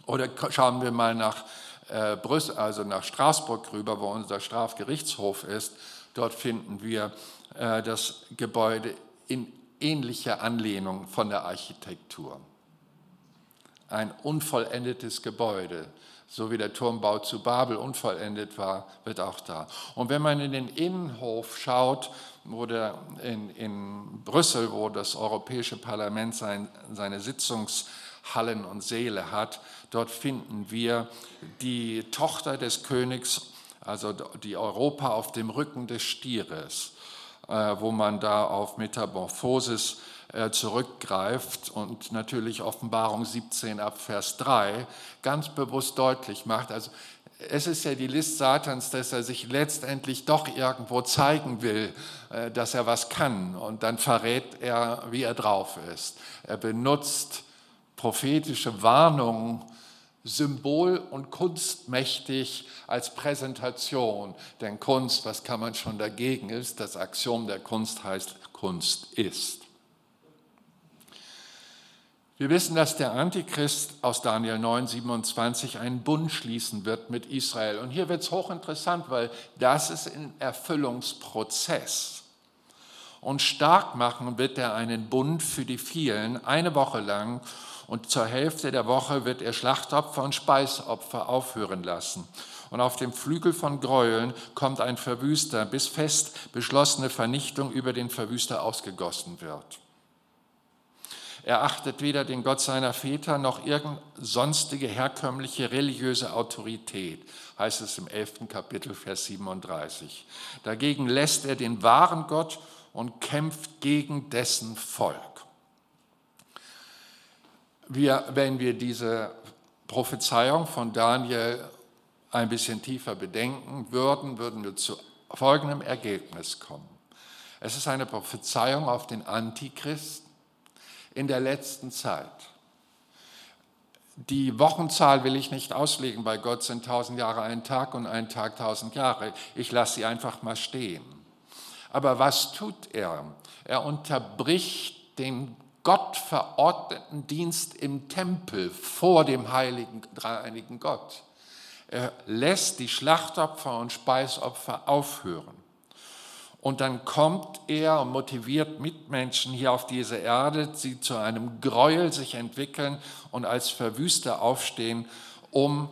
S1: Oder schauen wir mal nach äh, Brüssel, also nach Straßburg rüber, wo unser Strafgerichtshof ist. Dort finden wir äh, das Gebäude in ähnlicher Anlehnung von der Architektur. Ein unvollendetes Gebäude, so wie der Turmbau zu Babel unvollendet war, wird auch da. Und wenn man in den Innenhof schaut, wo der, in, in Brüssel, wo das Europäische Parlament sein, seine Sitzungshallen und Säle hat, dort finden wir die Tochter des Königs, also die Europa auf dem Rücken des Stieres. Äh, wo man da auf Metamorphosis zurückgreift und natürlich Offenbarung 17 ab Vers 3 ganz bewusst deutlich macht. Also es ist ja die List Satans, dass er sich letztendlich doch irgendwo zeigen will, äh, dass er was kann. Und dann verrät er, wie er drauf ist. Er benutzt prophetische Warnungen symbol- und kunstmächtig als Präsentation. Denn Kunst, was kann man schon dagegen ist, das Axiom der Kunst heißt, Kunst ist. Wir wissen, dass der Antichrist aus Daniel 9, 27 einen Bund schließen wird mit Israel. Und hier wird es hochinteressant, weil das ist ein Erfüllungsprozess. Und stark machen wird er einen Bund für die vielen, eine Woche lang und zur Hälfte der Woche wird er Schlachtopfer und Speisopfer aufhören lassen. Und auf dem Flügel von Gräueln kommt ein Verwüster, bis fest beschlossene Vernichtung über den Verwüster ausgegossen wird. Er achtet weder den Gott seiner Väter noch irgendeine sonstige herkömmliche religiöse Autorität, heißt es im 11. Kapitel, Vers 37. Dagegen lässt er den wahren Gott und kämpft gegen dessen Volk. Wir, wenn wir diese Prophezeiung von Daniel ein bisschen tiefer bedenken würden, würden wir zu folgendem Ergebnis kommen. Es ist eine Prophezeiung auf den Antichrist in der letzten Zeit. Die Wochenzahl will ich nicht auslegen, bei Gott sind tausend Jahre ein Tag und ein Tag tausend Jahre. Ich lasse sie einfach mal stehen. Aber was tut er? Er unterbricht den Gott verordneten Dienst im Tempel vor dem heiligen, dreieinigen Gott. Er lässt die Schlachtopfer und Speisopfer aufhören. Und dann kommt er und motiviert Mitmenschen hier auf dieser Erde, sie zu einem Gräuel sich entwickeln und als Verwüster aufstehen, um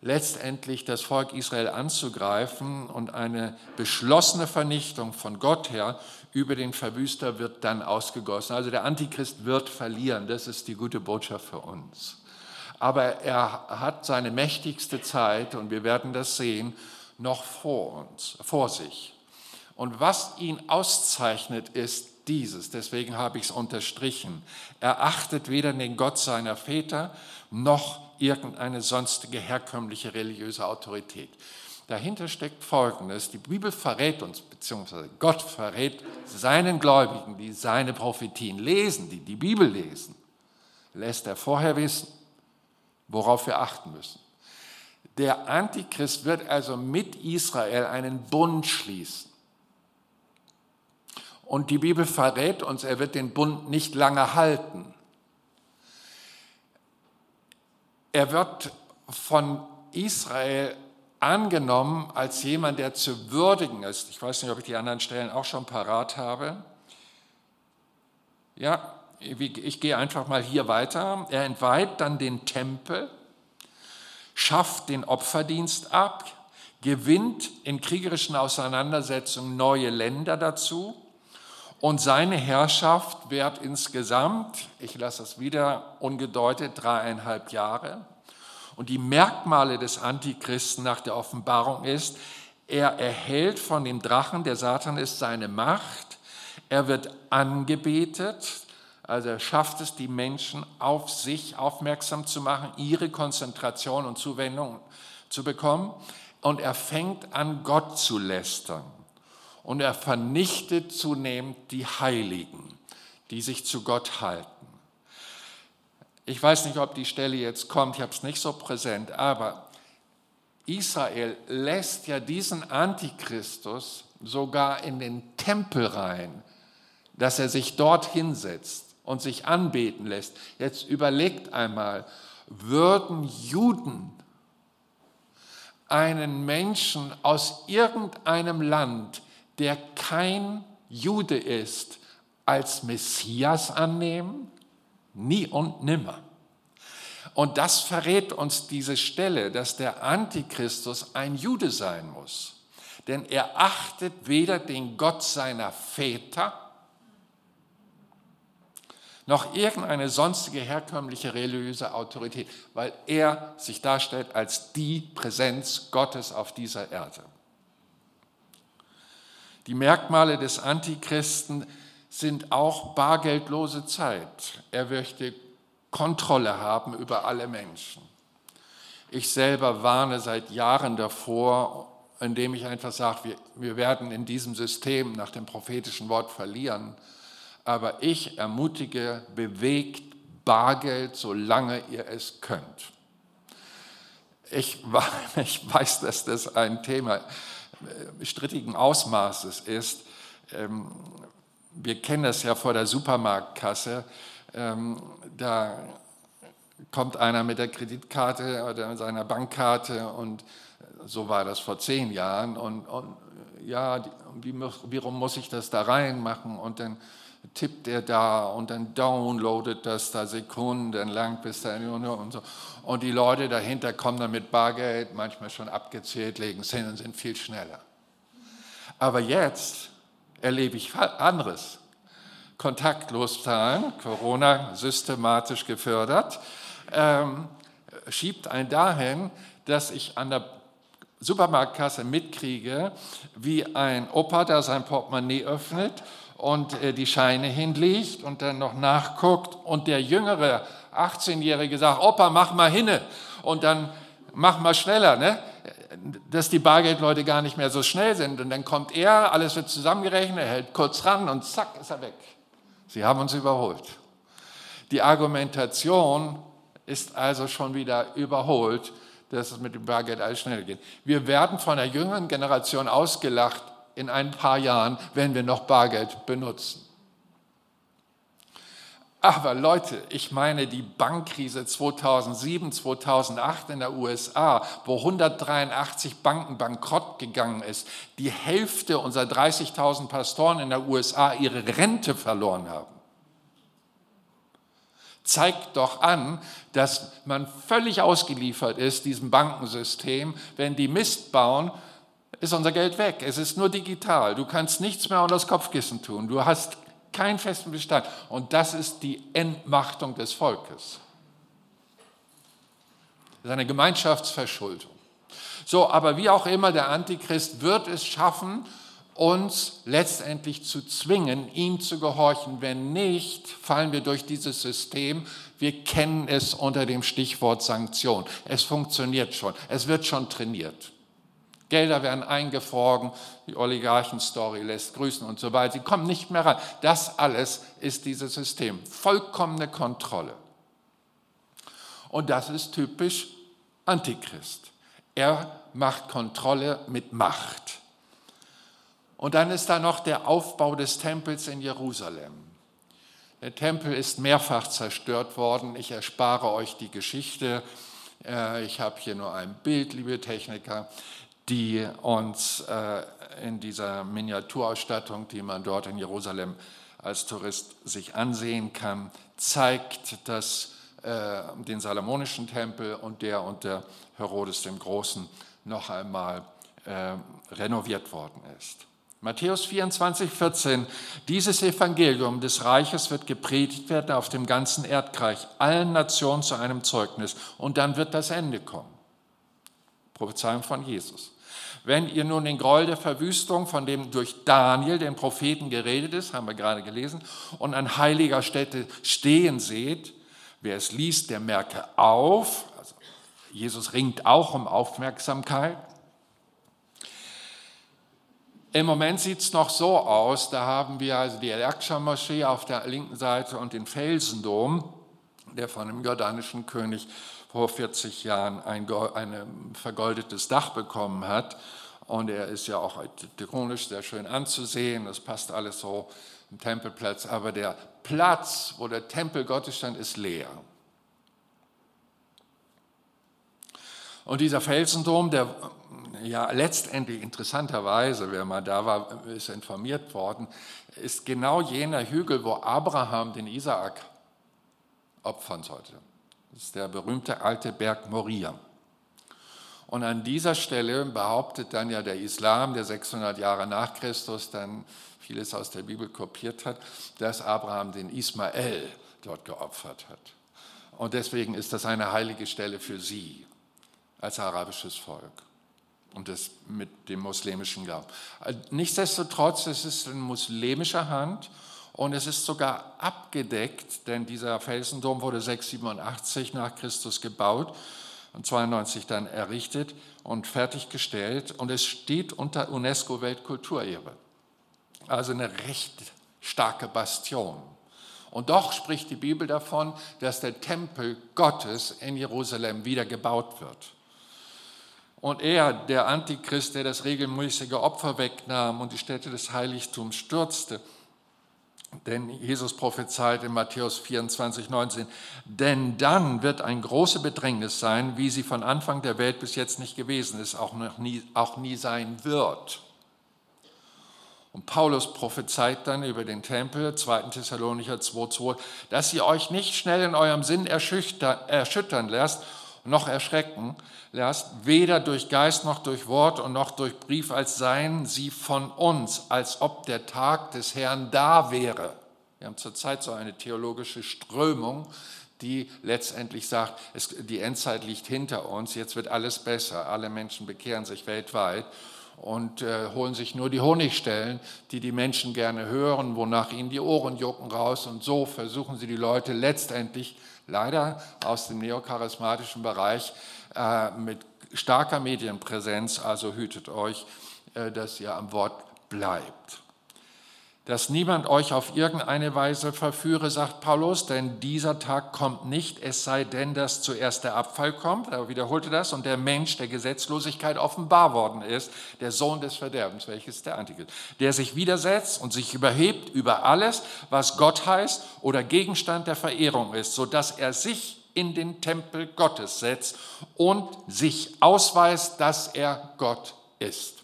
S1: letztendlich das Volk Israel anzugreifen und eine beschlossene Vernichtung von Gott her über den Verwüster wird dann ausgegossen. Also der Antichrist wird verlieren, das ist die gute Botschaft für uns. Aber er hat seine mächtigste Zeit, und wir werden das sehen, noch vor uns, vor sich. Und was ihn auszeichnet, ist dieses, deswegen habe ich es unterstrichen. Er achtet weder den Gott seiner Väter noch irgendeine sonstige herkömmliche religiöse Autorität. Dahinter steckt Folgendes. Die Bibel verrät uns, beziehungsweise Gott verrät seinen Gläubigen, die seine Prophetien lesen, die die Bibel lesen, lässt er vorher wissen, worauf wir achten müssen. Der Antichrist wird also mit Israel einen Bund schließen. Und die Bibel verrät uns, er wird den Bund nicht lange halten. Er wird von Israel angenommen als jemand, der zu würdigen ist. Ich weiß nicht, ob ich die anderen Stellen auch schon parat habe. Ja, ich gehe einfach mal hier weiter. Er entweiht dann den Tempel, schafft den Opferdienst ab, gewinnt in kriegerischen Auseinandersetzungen neue Länder dazu und seine Herrschaft währt insgesamt, ich lasse es wieder ungedeutet, dreieinhalb Jahre. Und die Merkmale des Antichristen nach der Offenbarung ist, er erhält von dem Drachen, der Satan ist, seine Macht, er wird angebetet, also er schafft es, die Menschen auf sich aufmerksam zu machen, ihre Konzentration und Zuwendung zu bekommen. Und er fängt an, Gott zu lästern. Und er vernichtet zunehmend die Heiligen, die sich zu Gott halten. Ich weiß nicht, ob die Stelle jetzt kommt, ich habe es nicht so präsent, aber Israel lässt ja diesen Antichristus sogar in den Tempel rein, dass er sich dort hinsetzt und sich anbeten lässt. Jetzt überlegt einmal, würden Juden einen Menschen aus irgendeinem Land, der kein Jude ist, als Messias annehmen? Nie und nimmer. Und das verrät uns diese Stelle, dass der Antichristus ein Jude sein muss. Denn er achtet weder den Gott seiner Väter, noch irgendeine sonstige herkömmliche religiöse Autorität, weil er sich darstellt als die Präsenz Gottes auf dieser Erde. Die Merkmale des Antichristen sind auch bargeldlose Zeit. Er möchte Kontrolle haben über alle Menschen. Ich selber warne seit Jahren davor, indem ich einfach sage, wir, wir werden in diesem System nach dem prophetischen Wort verlieren aber ich ermutige, bewegt Bargeld, solange ihr es könnt. Ich, ich weiß, dass das ein Thema äh, strittigen Ausmaßes ist. Ähm, wir kennen das ja vor der Supermarktkasse. Ähm, da kommt einer mit der Kreditkarte oder mit seiner Bankkarte und so war das vor zehn Jahren. Und, und ja, wie, warum muss ich das da reinmachen? Und dann tippt er da und dann downloadet das da sekundenlang bis dahin und so. Und die Leute dahinter kommen dann mit Bargeld, manchmal schon abgezählt, legen es hin und sind viel schneller. Aber jetzt erlebe ich anderes. Kontaktlos zahlen, Corona systematisch gefördert, ähm, schiebt einen dahin, dass ich an der Supermarktkasse mitkriege, wie ein Opa, der sein Portemonnaie öffnet und äh, die Scheine hinlegt und dann noch nachguckt und der jüngere 18-Jährige sagt, Opa, mach mal hinne und dann mach mal schneller, ne? dass die Bargeldleute gar nicht mehr so schnell sind. Und dann kommt er, alles wird zusammengerechnet, er hält kurz ran und zack, ist er weg. Sie haben uns überholt. Die Argumentation ist also schon wieder überholt, dass es mit dem Bargeld alles schneller geht. Wir werden von der jüngeren Generation ausgelacht, in ein paar Jahren, wenn wir noch Bargeld benutzen. Aber Leute, ich meine die Bankkrise 2007, 2008 in der USA, wo 183 Banken bankrott gegangen ist, die Hälfte unserer 30.000 Pastoren in der USA ihre Rente verloren haben zeigt doch an, dass man völlig ausgeliefert ist, diesem Bankensystem. Wenn die Mist bauen, ist unser Geld weg. Es ist nur digital. Du kannst nichts mehr unter das Kopfkissen tun. Du hast keinen festen Bestand. Und das ist die Entmachtung des Volkes. Das ist eine Gemeinschaftsverschuldung. So, aber wie auch immer, der Antichrist wird es schaffen, uns letztendlich zu zwingen, ihm zu gehorchen. Wenn nicht, fallen wir durch dieses System. Wir kennen es unter dem Stichwort Sanktion. Es funktioniert schon. Es wird schon trainiert. Gelder werden eingefroren, die Oligarchen-Story lässt grüßen und so weiter. Sie kommen nicht mehr ran. Das alles ist dieses System. Vollkommene Kontrolle. Und das ist typisch Antichrist. Er macht Kontrolle mit Macht. Und dann ist da noch der Aufbau des Tempels in Jerusalem. Der Tempel ist mehrfach zerstört worden. Ich erspare euch die Geschichte. Äh, ich habe hier nur ein Bild, liebe Techniker die uns äh, in dieser Miniaturausstattung, die man dort in Jerusalem als Tourist sich ansehen kann, zeigt das, äh, den Salomonischen Tempel und der unter Herodes dem Großen noch einmal äh, renoviert worden ist. Matthäus 24, 14. Dieses Evangelium des Reiches wird gepredigt werden auf dem ganzen Erdreich, allen Nationen zu einem Zeugnis. Und dann wird das Ende kommen. Prophezeiung von Jesus. Wenn ihr nun den Gräuel der Verwüstung, von dem durch Daniel, den Propheten, geredet ist, haben wir gerade gelesen, und an heiliger Stätte stehen seht, wer es liest, der merke auf. Also Jesus ringt auch um Aufmerksamkeit. Im Moment sieht es noch so aus, da haben wir also die Al-Aqsa-Moschee auf der linken Seite und den Felsendom, der von dem jordanischen König vor 40 Jahren ein, ein vergoldetes Dach bekommen hat. Und er ist ja auch architektonisch sehr schön anzusehen, das passt alles so im Tempelplatz. Aber der Platz, wo der Tempel Gottes stand, ist leer. Und dieser Felsendom, der ja letztendlich interessanterweise, wer mal da war, ist informiert worden, ist genau jener Hügel, wo Abraham den Isaak opfern sollte. Das ist der berühmte alte Berg Moria. Und an dieser Stelle behauptet dann ja der Islam, der 600 Jahre nach Christus dann vieles aus der Bibel kopiert hat, dass Abraham den Ismael dort geopfert hat. Und deswegen ist das eine heilige Stelle für sie als arabisches Volk und das mit dem muslimischen Glauben. Nichtsdestotrotz, es ist in muslimischer Hand und es ist sogar abgedeckt, denn dieser Felsendom wurde 687 nach Christus gebaut 92 dann errichtet und fertiggestellt und es steht unter UNESCO Weltkulturerbe. Also eine recht starke Bastion. Und doch spricht die Bibel davon, dass der Tempel Gottes in Jerusalem wieder gebaut wird. Und er, der Antichrist, der das regelmäßige Opfer wegnahm und die Stätte des Heiligtums stürzte, denn Jesus prophezeit in Matthäus 24, 19, denn dann wird ein große Bedrängnis sein, wie sie von Anfang der Welt bis jetzt nicht gewesen ist, auch, noch nie, auch nie sein wird. Und Paulus prophezeit dann über den Tempel, 2. Thessalonicher 2,2, dass ihr euch nicht schnell in eurem Sinn erschüttern lasst noch erschrecken lässt, weder durch Geist noch durch Wort und noch durch Brief, als seien sie von uns, als ob der Tag des Herrn da wäre. Wir haben zurzeit so eine theologische Strömung, die letztendlich sagt, es, die Endzeit liegt hinter uns, jetzt wird alles besser, alle Menschen bekehren sich weltweit und äh, holen sich nur die Honigstellen, die die Menschen gerne hören, wonach ihnen die Ohren jucken raus und so versuchen sie die Leute letztendlich leider aus dem neocharismatischen Bereich äh, mit starker Medienpräsenz, also hütet euch, äh, dass ihr am Wort bleibt dass niemand euch auf irgendeine Weise verführe, sagt Paulus, denn dieser Tag kommt nicht, es sei denn, dass zuerst der Abfall kommt, er wiederholte das, und der Mensch der Gesetzlosigkeit offenbar worden ist, der Sohn des Verderbens, welches der Antichrist, der sich widersetzt und sich überhebt über alles, was Gott heißt oder Gegenstand der Verehrung ist, sodass er sich in den Tempel Gottes setzt und sich ausweist, dass er Gott ist.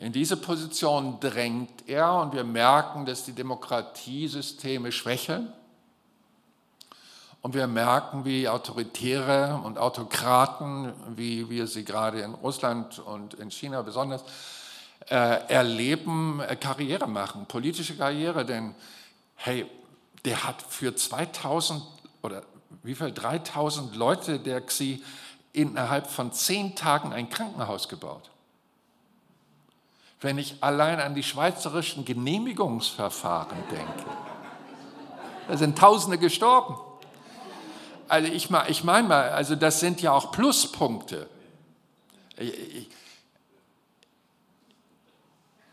S1: In diese Position drängt er und wir merken, dass die Demokratiesysteme schwächeln. Und wir merken, wie Autoritäre und Autokraten, wie wir sie gerade in Russland und in China besonders äh, erleben, äh, Karriere machen, politische Karriere. Denn, hey, der hat für 2000 oder wie viel, 3000 Leute der Xi innerhalb von zehn Tagen ein Krankenhaus gebaut. Wenn ich allein an die schweizerischen Genehmigungsverfahren denke, da sind Tausende gestorben. Also ich, ich meine mal, also das sind ja auch Pluspunkte. Ich,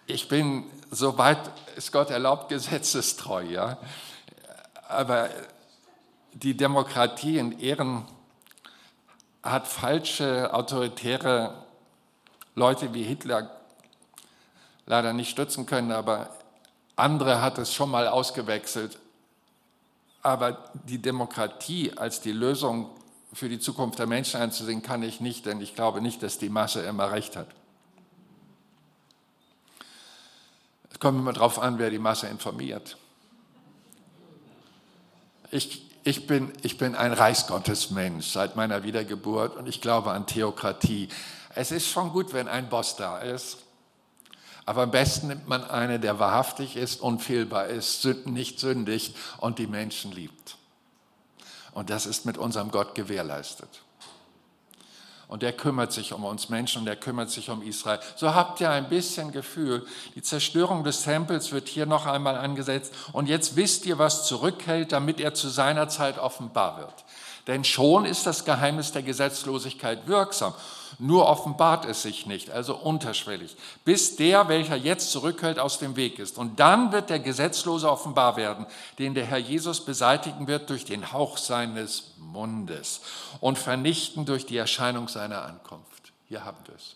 S1: ich bin, soweit es Gott erlaubt, gesetzestreu, ja. Aber die Demokratie in Ehren hat falsche, autoritäre Leute wie Hitler leider nicht stützen können, aber andere hat es schon mal ausgewechselt. Aber die Demokratie als die Lösung für die Zukunft der Menschen einzusehen, kann ich nicht, denn ich glaube nicht, dass die Masse immer recht hat. Es kommt immer darauf an, wer die Masse informiert. Ich, ich, bin, ich bin ein Reichsgottesmensch seit meiner Wiedergeburt und ich glaube an Theokratie. Es ist schon gut, wenn ein Boss da ist, aber am besten nimmt man einen, der wahrhaftig ist, unfehlbar ist, nicht sündigt und die Menschen liebt. Und das ist mit unserem Gott gewährleistet. Und der kümmert sich um uns Menschen und der kümmert sich um Israel. So habt ihr ein bisschen Gefühl, die Zerstörung des Tempels wird hier noch einmal angesetzt. Und jetzt wisst ihr, was zurückhält, damit er zu seiner Zeit offenbar wird. Denn schon ist das Geheimnis der Gesetzlosigkeit wirksam. Nur offenbart es sich nicht, also unterschwellig, bis der, welcher jetzt zurückhält, aus dem Weg ist. Und dann wird der Gesetzlose offenbar werden, den der Herr Jesus beseitigen wird durch den Hauch seines Mundes und vernichten durch die Erscheinung seiner Ankunft. Hier haben wir es.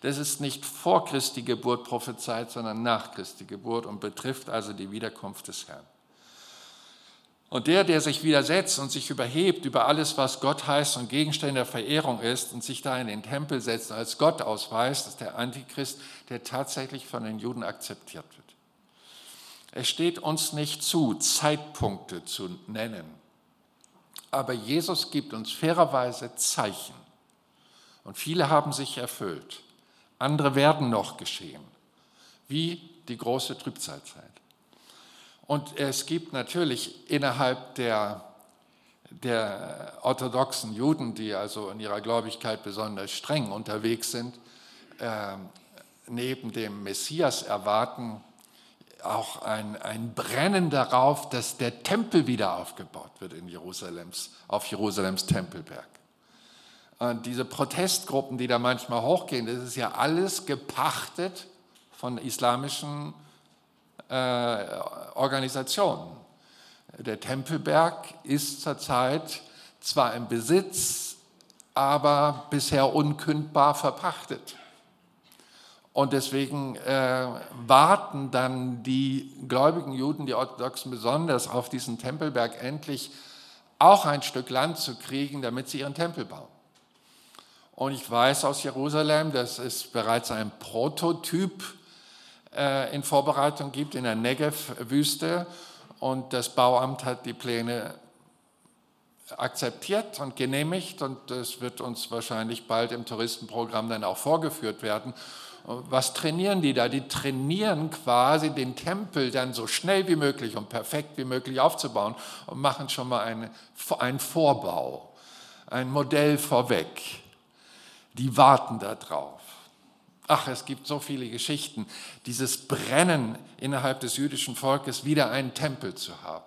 S1: Das ist nicht vor Christi Geburt prophezeit, sondern nach Christi Geburt und betrifft also die Wiederkunft des Herrn. Und der, der sich widersetzt und sich überhebt über alles, was Gott heißt und Gegenstände der Verehrung ist und sich da in den Tempel setzt als Gott ausweist, ist der Antichrist, der tatsächlich von den Juden akzeptiert wird. Es steht uns nicht zu, Zeitpunkte zu nennen, aber Jesus gibt uns fairerweise Zeichen. Und viele haben sich erfüllt. Andere werden noch geschehen, wie die große Trübsalzeit. Und es gibt natürlich innerhalb der, der orthodoxen Juden, die also in ihrer Gläubigkeit besonders streng unterwegs sind, äh, neben dem Messias erwarten, auch ein, ein Brennen darauf, dass der Tempel wieder aufgebaut wird in Jerusalems, auf Jerusalems Tempelberg. Und diese Protestgruppen, die da manchmal hochgehen, das ist ja alles gepachtet von islamischen äh, Organisationen. Der Tempelberg ist zurzeit zwar im Besitz, aber bisher unkündbar verpachtet. Und deswegen äh, warten dann die gläubigen Juden, die Orthodoxen besonders, auf diesen Tempelberg endlich auch ein Stück Land zu kriegen, damit sie ihren Tempel bauen. Und ich weiß aus Jerusalem, das ist bereits ein Prototyp äh, in Vorbereitung gibt in der Negev-Wüste. Und das Bauamt hat die Pläne akzeptiert und genehmigt und es wird uns wahrscheinlich bald im Touristenprogramm dann auch vorgeführt werden. Was trainieren die da? Die trainieren quasi den Tempel dann so schnell wie möglich und perfekt wie möglich aufzubauen und machen schon mal eine, einen Vorbau, ein Modell vorweg. Die warten darauf. Ach, es gibt so viele Geschichten. Dieses Brennen innerhalb des jüdischen Volkes, wieder einen Tempel zu haben.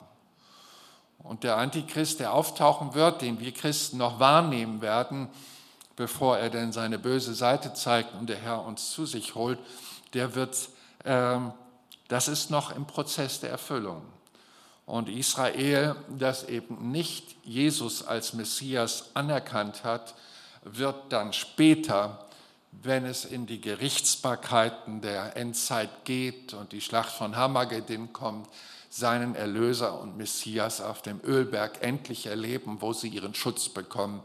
S1: Und der Antichrist, der auftauchen wird, den wir Christen noch wahrnehmen werden, bevor er denn seine böse Seite zeigt und der Herr uns zu sich holt, der wird, äh, das ist noch im Prozess der Erfüllung. Und Israel, das eben nicht Jesus als Messias anerkannt hat, wird dann später wenn es in die Gerichtsbarkeiten der Endzeit geht und die Schlacht von Hamagedin kommt, seinen Erlöser und Messias auf dem Ölberg endlich erleben, wo sie ihren Schutz bekommen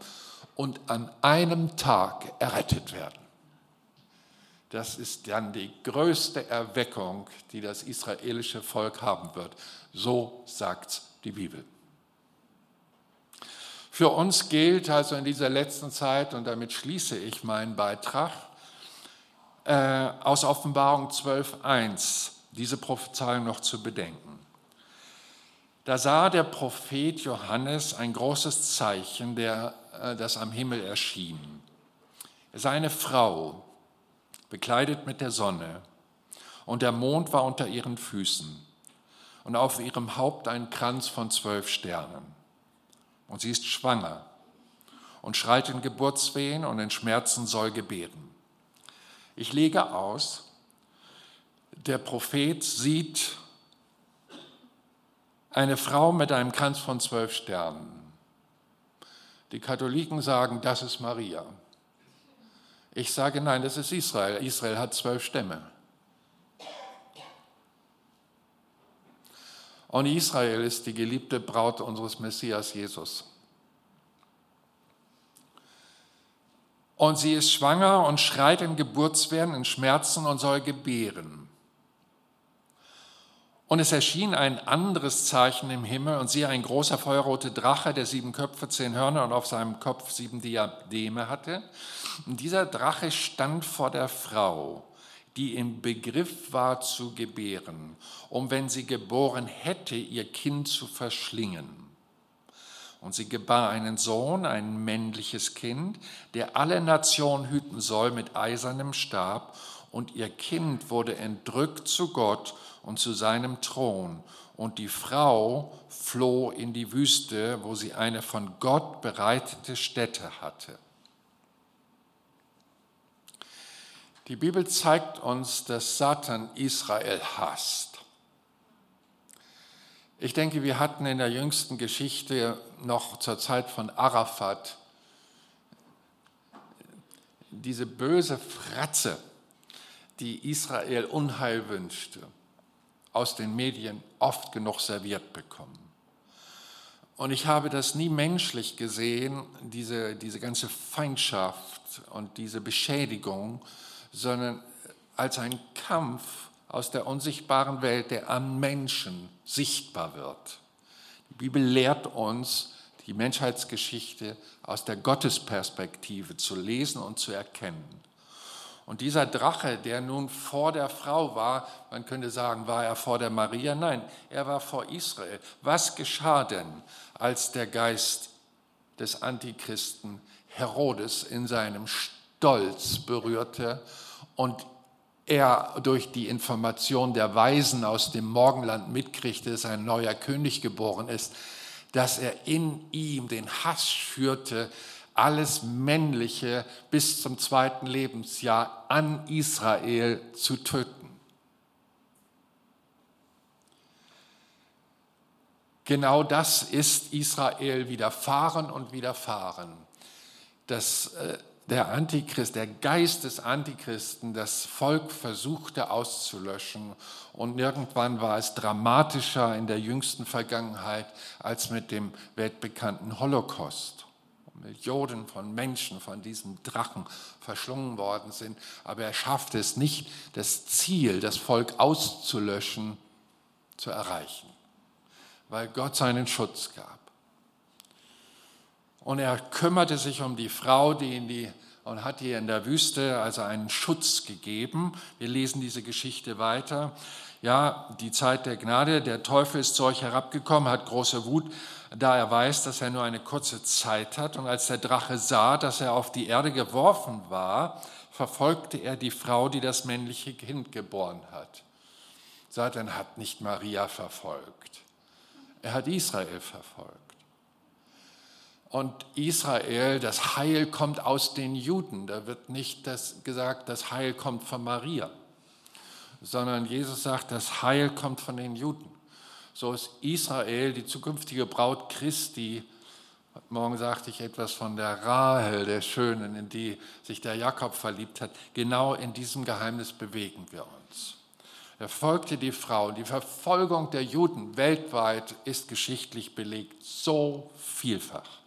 S1: und an einem Tag errettet werden. Das ist dann die größte Erweckung, die das israelische Volk haben wird. So sagt die Bibel. Für uns gilt also in dieser letzten Zeit, und damit schließe ich meinen Beitrag, äh, aus Offenbarung 12.1 diese Prophezeiung noch zu bedenken. Da sah der Prophet Johannes ein großes Zeichen, der, äh, das am Himmel erschien. Er sah eine Frau, bekleidet mit der Sonne, und der Mond war unter ihren Füßen, und auf ihrem Haupt ein Kranz von zwölf Sternen und sie ist schwanger und schreit in Geburtswehen und in Schmerzen soll gebären. Ich lege aus, der Prophet sieht eine Frau mit einem Kranz von zwölf Sternen. Die Katholiken sagen, das ist Maria. Ich sage, nein, das ist Israel. Israel hat zwölf Stämme. Und Israel ist die geliebte Braut unseres Messias Jesus. Und sie ist schwanger und schreit in Geburtswehen, in Schmerzen und soll gebären. Und es erschien ein anderes Zeichen im Himmel und siehe ein großer feuerroter Drache, der sieben Köpfe, zehn Hörner und auf seinem Kopf sieben Diademe hatte. Und dieser Drache stand vor der Frau, die im Begriff war zu gebären, um wenn sie geboren hätte, ihr Kind zu verschlingen. Und sie gebar einen Sohn, ein männliches Kind, der alle Nationen hüten soll mit eisernem Stab. Und ihr Kind wurde entrückt zu Gott und zu seinem Thron. Und die Frau floh in die Wüste, wo sie eine von Gott bereitete Stätte hatte. Die Bibel zeigt uns, dass Satan Israel hasst. Ich denke, wir hatten in der jüngsten Geschichte noch zur Zeit von Arafat diese böse Fratze, die Israel Unheil wünschte aus den Medien oft genug serviert bekommen. Und ich habe das nie menschlich gesehen, diese, diese ganze Feindschaft und diese Beschädigung, sondern als ein Kampf aus der unsichtbaren Welt, der am Menschen sichtbar wird. Die Bibel lehrt uns, die Menschheitsgeschichte aus der Gottesperspektive zu lesen und zu erkennen. Und dieser Drache, der nun vor der Frau war, man könnte sagen, war er vor der Maria? Nein, er war vor Israel. Was geschah denn, als der Geist des Antichristen Herodes in seinem Stolz berührte und er durch die Information der Weisen aus dem Morgenland mitkriegte, dass ein neuer König geboren ist, dass er in ihm den Hass führte alles Männliche bis zum zweiten Lebensjahr an Israel zu töten. Genau das ist Israel widerfahren und widerfahren. Dass äh, der Antichrist, der Geist des Antichristen, das Volk versuchte auszulöschen. Und irgendwann war es dramatischer in der jüngsten Vergangenheit als mit dem weltbekannten Holocaust. Millionen von Menschen von diesem Drachen verschlungen worden sind. Aber er schaffte es nicht, das Ziel, das Volk auszulöschen, zu erreichen, weil Gott seinen Schutz gab. Und er kümmerte sich um die Frau, die in die und hat ihr in der Wüste also einen Schutz gegeben. Wir lesen diese Geschichte weiter. Ja, die Zeit der Gnade, der Teufel ist zu euch herabgekommen, hat große Wut da er weiß, dass er nur eine kurze Zeit hat. Und als der Drache sah, dass er auf die Erde geworfen war, verfolgte er die Frau, die das männliche Kind geboren hat. Satan hat nicht Maria verfolgt, er hat Israel verfolgt. Und Israel, das Heil kommt aus den Juden. Da wird nicht das gesagt, das Heil kommt von Maria, sondern Jesus sagt, das Heil kommt von den Juden so ist Israel, die zukünftige Braut Christi, morgen sagte ich etwas von der Rahel, der Schönen, in die sich der Jakob verliebt hat, genau in diesem Geheimnis bewegen wir uns. Er folgte die Frau. Die Verfolgung der Juden weltweit ist geschichtlich belegt, so vielfach.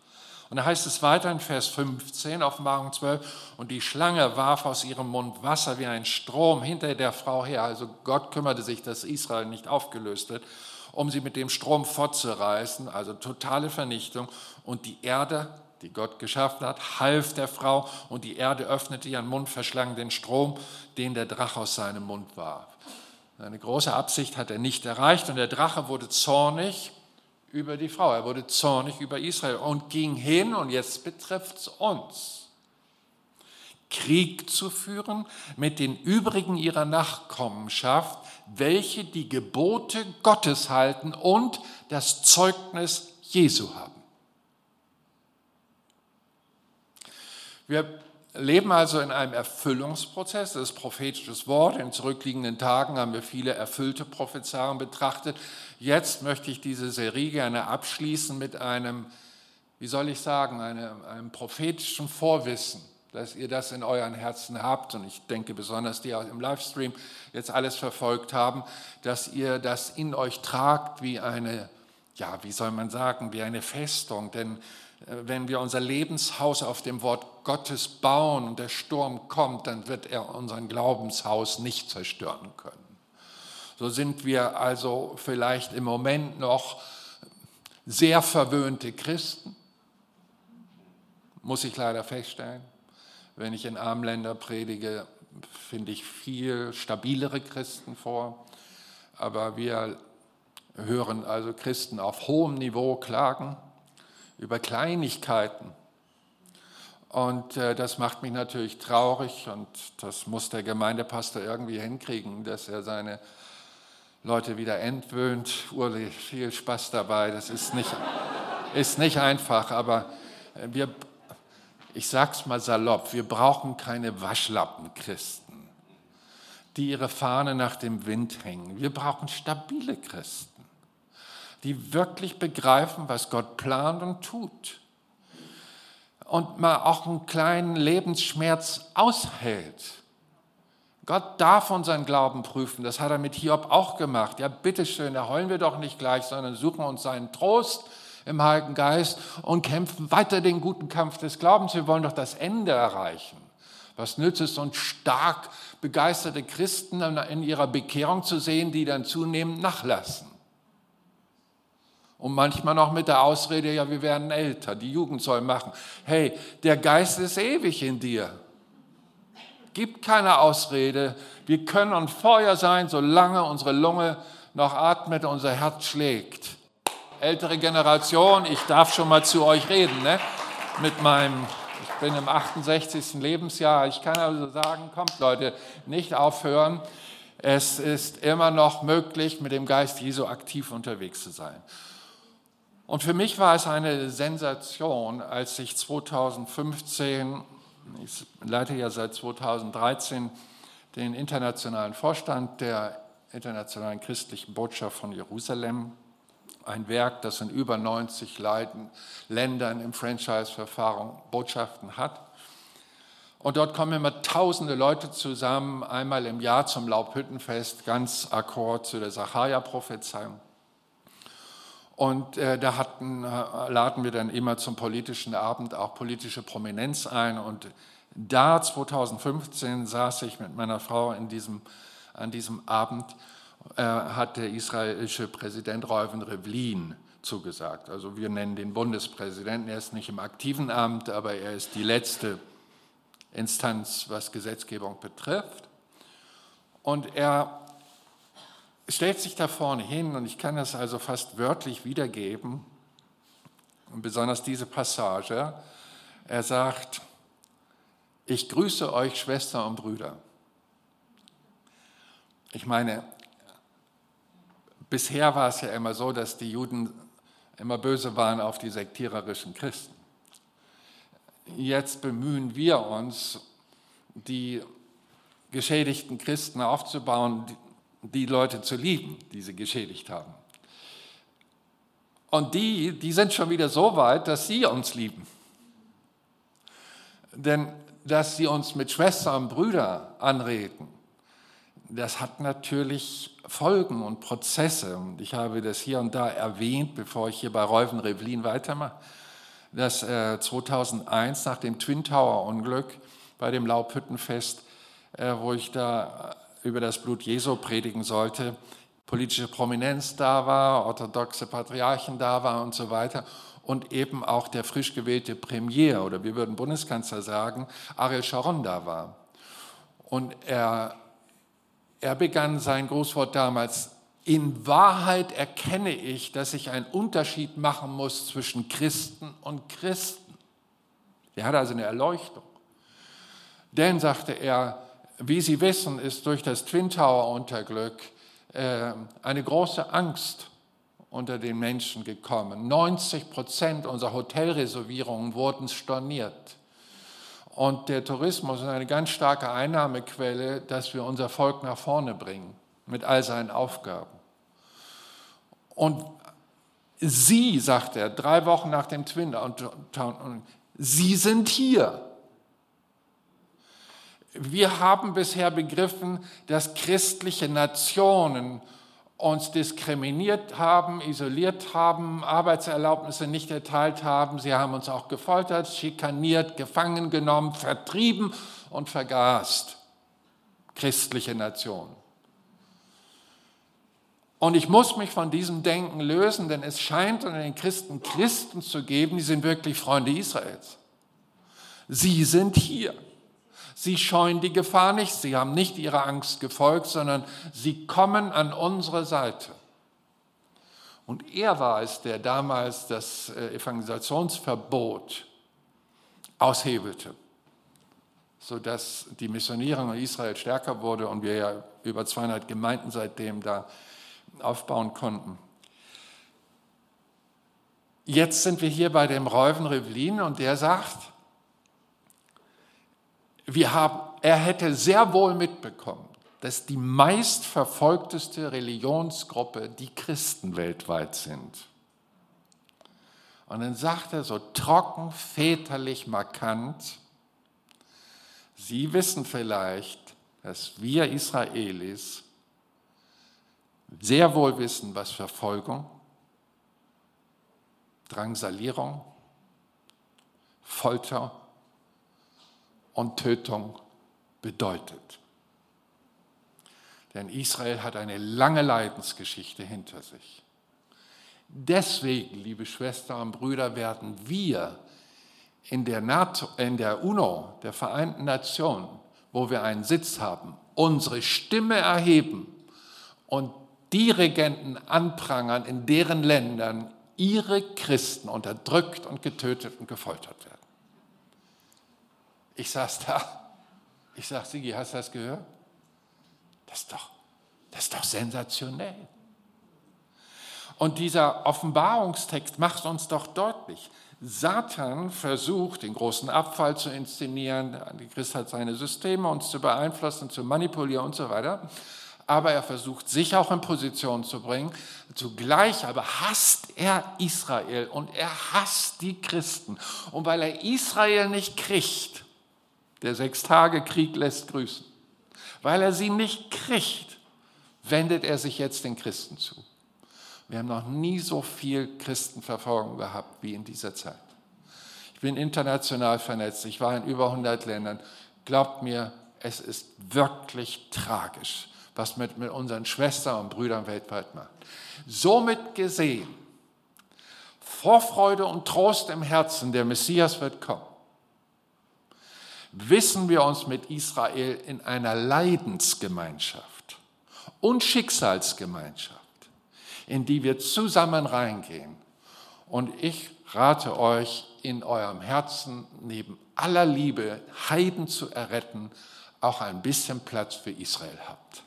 S1: Und da heißt es weiter in Vers 15, Offenbarung 12, und die Schlange warf aus ihrem Mund Wasser wie ein Strom hinter der Frau her. Also Gott kümmerte sich, dass Israel nicht aufgelöst wird um sie mit dem Strom fortzureißen, also totale Vernichtung. Und die Erde, die Gott geschaffen hat, half der Frau und die Erde öffnete ihren Mund, verschlang den Strom, den der Drache aus seinem Mund warf. Eine große Absicht hat er nicht erreicht und der Drache wurde zornig über die Frau, er wurde zornig über Israel und ging hin, und jetzt betrifft es uns Krieg zu führen mit den übrigen ihrer Nachkommenschaft, welche die Gebote Gottes halten und das Zeugnis Jesu haben. Wir leben also in einem Erfüllungsprozess, das ist prophetisches Wort. In zurückliegenden Tagen haben wir viele erfüllte Prophezeiungen betrachtet. Jetzt möchte ich diese Serie gerne abschließen mit einem, wie soll ich sagen, einem, einem prophetischen Vorwissen dass ihr das in euren Herzen habt und ich denke besonders die auch im Livestream jetzt alles verfolgt haben, dass ihr das in euch tragt wie eine, ja, wie soll man sagen, wie eine Festung. Denn wenn wir unser Lebenshaus auf dem Wort Gottes bauen und der Sturm kommt, dann wird er unser Glaubenshaus nicht zerstören können So sind wir also vielleicht im Moment noch sehr verwöhnte Christen, muss ich leider feststellen. Wenn ich in armen Ländern predige, finde ich viel stabilere Christen vor. Aber wir hören also Christen auf hohem Niveau klagen über Kleinigkeiten. Und äh, das macht mich natürlich traurig und das muss der Gemeindepastor irgendwie hinkriegen, dass er seine Leute wieder entwöhnt. Uli, viel Spaß dabei. Das ist nicht, ist nicht einfach, aber wir, ich sag's mal salopp, wir brauchen keine Waschlappenchristen, die ihre Fahne nach dem Wind hängen. Wir brauchen stabile Christen, die wirklich begreifen, was Gott plant und tut. Und mal auch einen kleinen Lebensschmerz aushält. Gott darf unseren Glauben prüfen. Das hat er mit Hiob auch gemacht. Ja, bitteschön, da heulen wir doch nicht gleich, sondern suchen uns seinen Trost im Heiligen Geist und kämpfen weiter den guten Kampf des Glaubens. Wir wollen doch das Ende erreichen. Was nützt es uns stark begeisterte Christen in ihrer Bekehrung zu sehen, die dann zunehmend nachlassen? Und manchmal noch mit der Ausrede, ja, wir werden älter, die Jugend soll machen. Hey, der Geist ist ewig in dir. Gibt keine Ausrede. Wir können ein Feuer sein, solange unsere Lunge noch atmet, unser Herz schlägt ältere Generation, ich darf schon mal zu euch reden, ne? mit meinem, ich bin im 68. Lebensjahr, ich kann also sagen, kommt Leute, nicht aufhören. Es ist immer noch möglich, mit dem Geist Jesu aktiv unterwegs zu sein. Und für mich war es eine Sensation, als ich 2015, ich leite ja seit 2013 den internationalen Vorstand der Internationalen Christlichen Botschaft von Jerusalem ein Werk, das in über 90 Ländern im Franchise-Verfahren Botschaften hat. Und dort kommen immer tausende Leute zusammen, einmal im Jahr zum Laubhüttenfest, ganz akkord zu der Sacharja-Prophezeiung. Und äh, da hatten, äh, laden wir dann immer zum politischen Abend auch politische Prominenz ein. Und da 2015 saß ich mit meiner Frau in diesem, an diesem Abend hat der israelische Präsident Reuven Rivlin zugesagt. Also wir nennen den Bundespräsidenten. Er ist nicht im aktiven Amt, aber er ist die letzte Instanz, was Gesetzgebung betrifft. Und er stellt sich da vorne hin, und ich kann das also fast wörtlich wiedergeben, und besonders diese Passage. Er sagt, ich grüße euch Schwestern und Brüder. Ich meine, Bisher war es ja immer so, dass die Juden immer böse waren auf die sektiererischen Christen. Jetzt bemühen wir uns, die geschädigten Christen aufzubauen, die Leute zu lieben, die sie geschädigt haben. Und die, die sind schon wieder so weit, dass sie uns lieben. Denn dass sie uns mit Schwestern und Brüdern anreden, das hat natürlich Folgen und Prozesse. Und ich habe das hier und da erwähnt, bevor ich hier bei Reuven Revlin weitermache, dass äh, 2001 nach dem Twin Tower Unglück bei dem Laubhüttenfest, äh, wo ich da äh, über das Blut Jesu predigen sollte, politische Prominenz da war, orthodoxe Patriarchen da waren und so weiter und eben auch der frisch gewählte Premier oder wir würden Bundeskanzler sagen, Ariel Sharon da war. Und er er begann sein Grußwort damals, in Wahrheit erkenne ich, dass ich einen Unterschied machen muss zwischen Christen und Christen. Er hatte also eine Erleuchtung. Denn, sagte er, wie Sie wissen, ist durch das Twin Tower Unterglück äh, eine große Angst unter den Menschen gekommen. 90 Prozent unserer Hotelreservierungen wurden storniert. Und der Tourismus ist eine ganz starke Einnahmequelle, dass wir unser Volk nach vorne bringen mit all seinen Aufgaben. Und Sie, sagt er, drei Wochen nach dem Twin Town, Sie sind hier. Wir haben bisher begriffen, dass christliche Nationen uns diskriminiert haben, isoliert haben, Arbeitserlaubnisse nicht erteilt haben. Sie haben uns auch gefoltert, schikaniert, gefangen genommen, vertrieben und vergast. Christliche Nation. Und ich muss mich von diesem Denken lösen, denn es scheint unter den Christen Christen zu geben, die sind wirklich Freunde Israels. Sie sind hier. Sie scheuen die Gefahr nicht, sie haben nicht ihrer Angst gefolgt, sondern sie kommen an unsere Seite. Und er war es, der damals das äh, Evangelisationsverbot aushebelte, sodass die Missionierung in Israel stärker wurde und wir ja über 200 Gemeinden seitdem da aufbauen konnten. Jetzt sind wir hier bei dem Reuven Rivlin und der sagt, wir haben, er hätte sehr wohl mitbekommen, dass die meistverfolgteste Religionsgruppe die Christen weltweit sind. Und dann sagt er so trocken, väterlich, markant, Sie wissen vielleicht, dass wir Israelis sehr wohl wissen, was Verfolgung, Drangsalierung, Folter und Tötung bedeutet. Denn Israel hat eine lange Leidensgeschichte hinter sich. Deswegen, liebe Schwestern und Brüder, werden wir in der, NATO, in der UNO, der Vereinten Nationen, wo wir einen Sitz haben, unsere Stimme erheben und die Regenten anprangern, in deren Ländern ihre Christen unterdrückt und getötet und gefoltert werden. Ich saß da, ich sag, Sigi, hast du das gehört? Das ist doch, das ist doch sensationell. Und dieser Offenbarungstext macht uns doch deutlich, Satan versucht, den großen Abfall zu inszenieren, der Christ hat seine Systeme, uns zu beeinflussen, zu manipulieren und so weiter. Aber er versucht, sich auch in Position zu bringen. Zugleich aber hasst er Israel und er hasst die Christen. Und weil er Israel nicht kriegt, der Sechstagekrieg lässt grüßen, weil er sie nicht kriegt, wendet er sich jetzt den Christen zu. Wir haben noch nie so viel Christenverfolgung gehabt wie in dieser Zeit. Ich bin international vernetzt, ich war in über 100 Ländern. Glaubt mir, es ist wirklich tragisch, was mit, mit unseren Schwestern und Brüdern weltweit macht. Somit gesehen, Vorfreude und Trost im Herzen, der Messias wird kommen. Wissen wir uns mit Israel in einer Leidensgemeinschaft und Schicksalsgemeinschaft in die wir zusammen reingehen. Und ich rate euch, in eurem Herzen neben aller Liebe, Heiden zu erretten, auch ein bisschen Platz für Israel habt.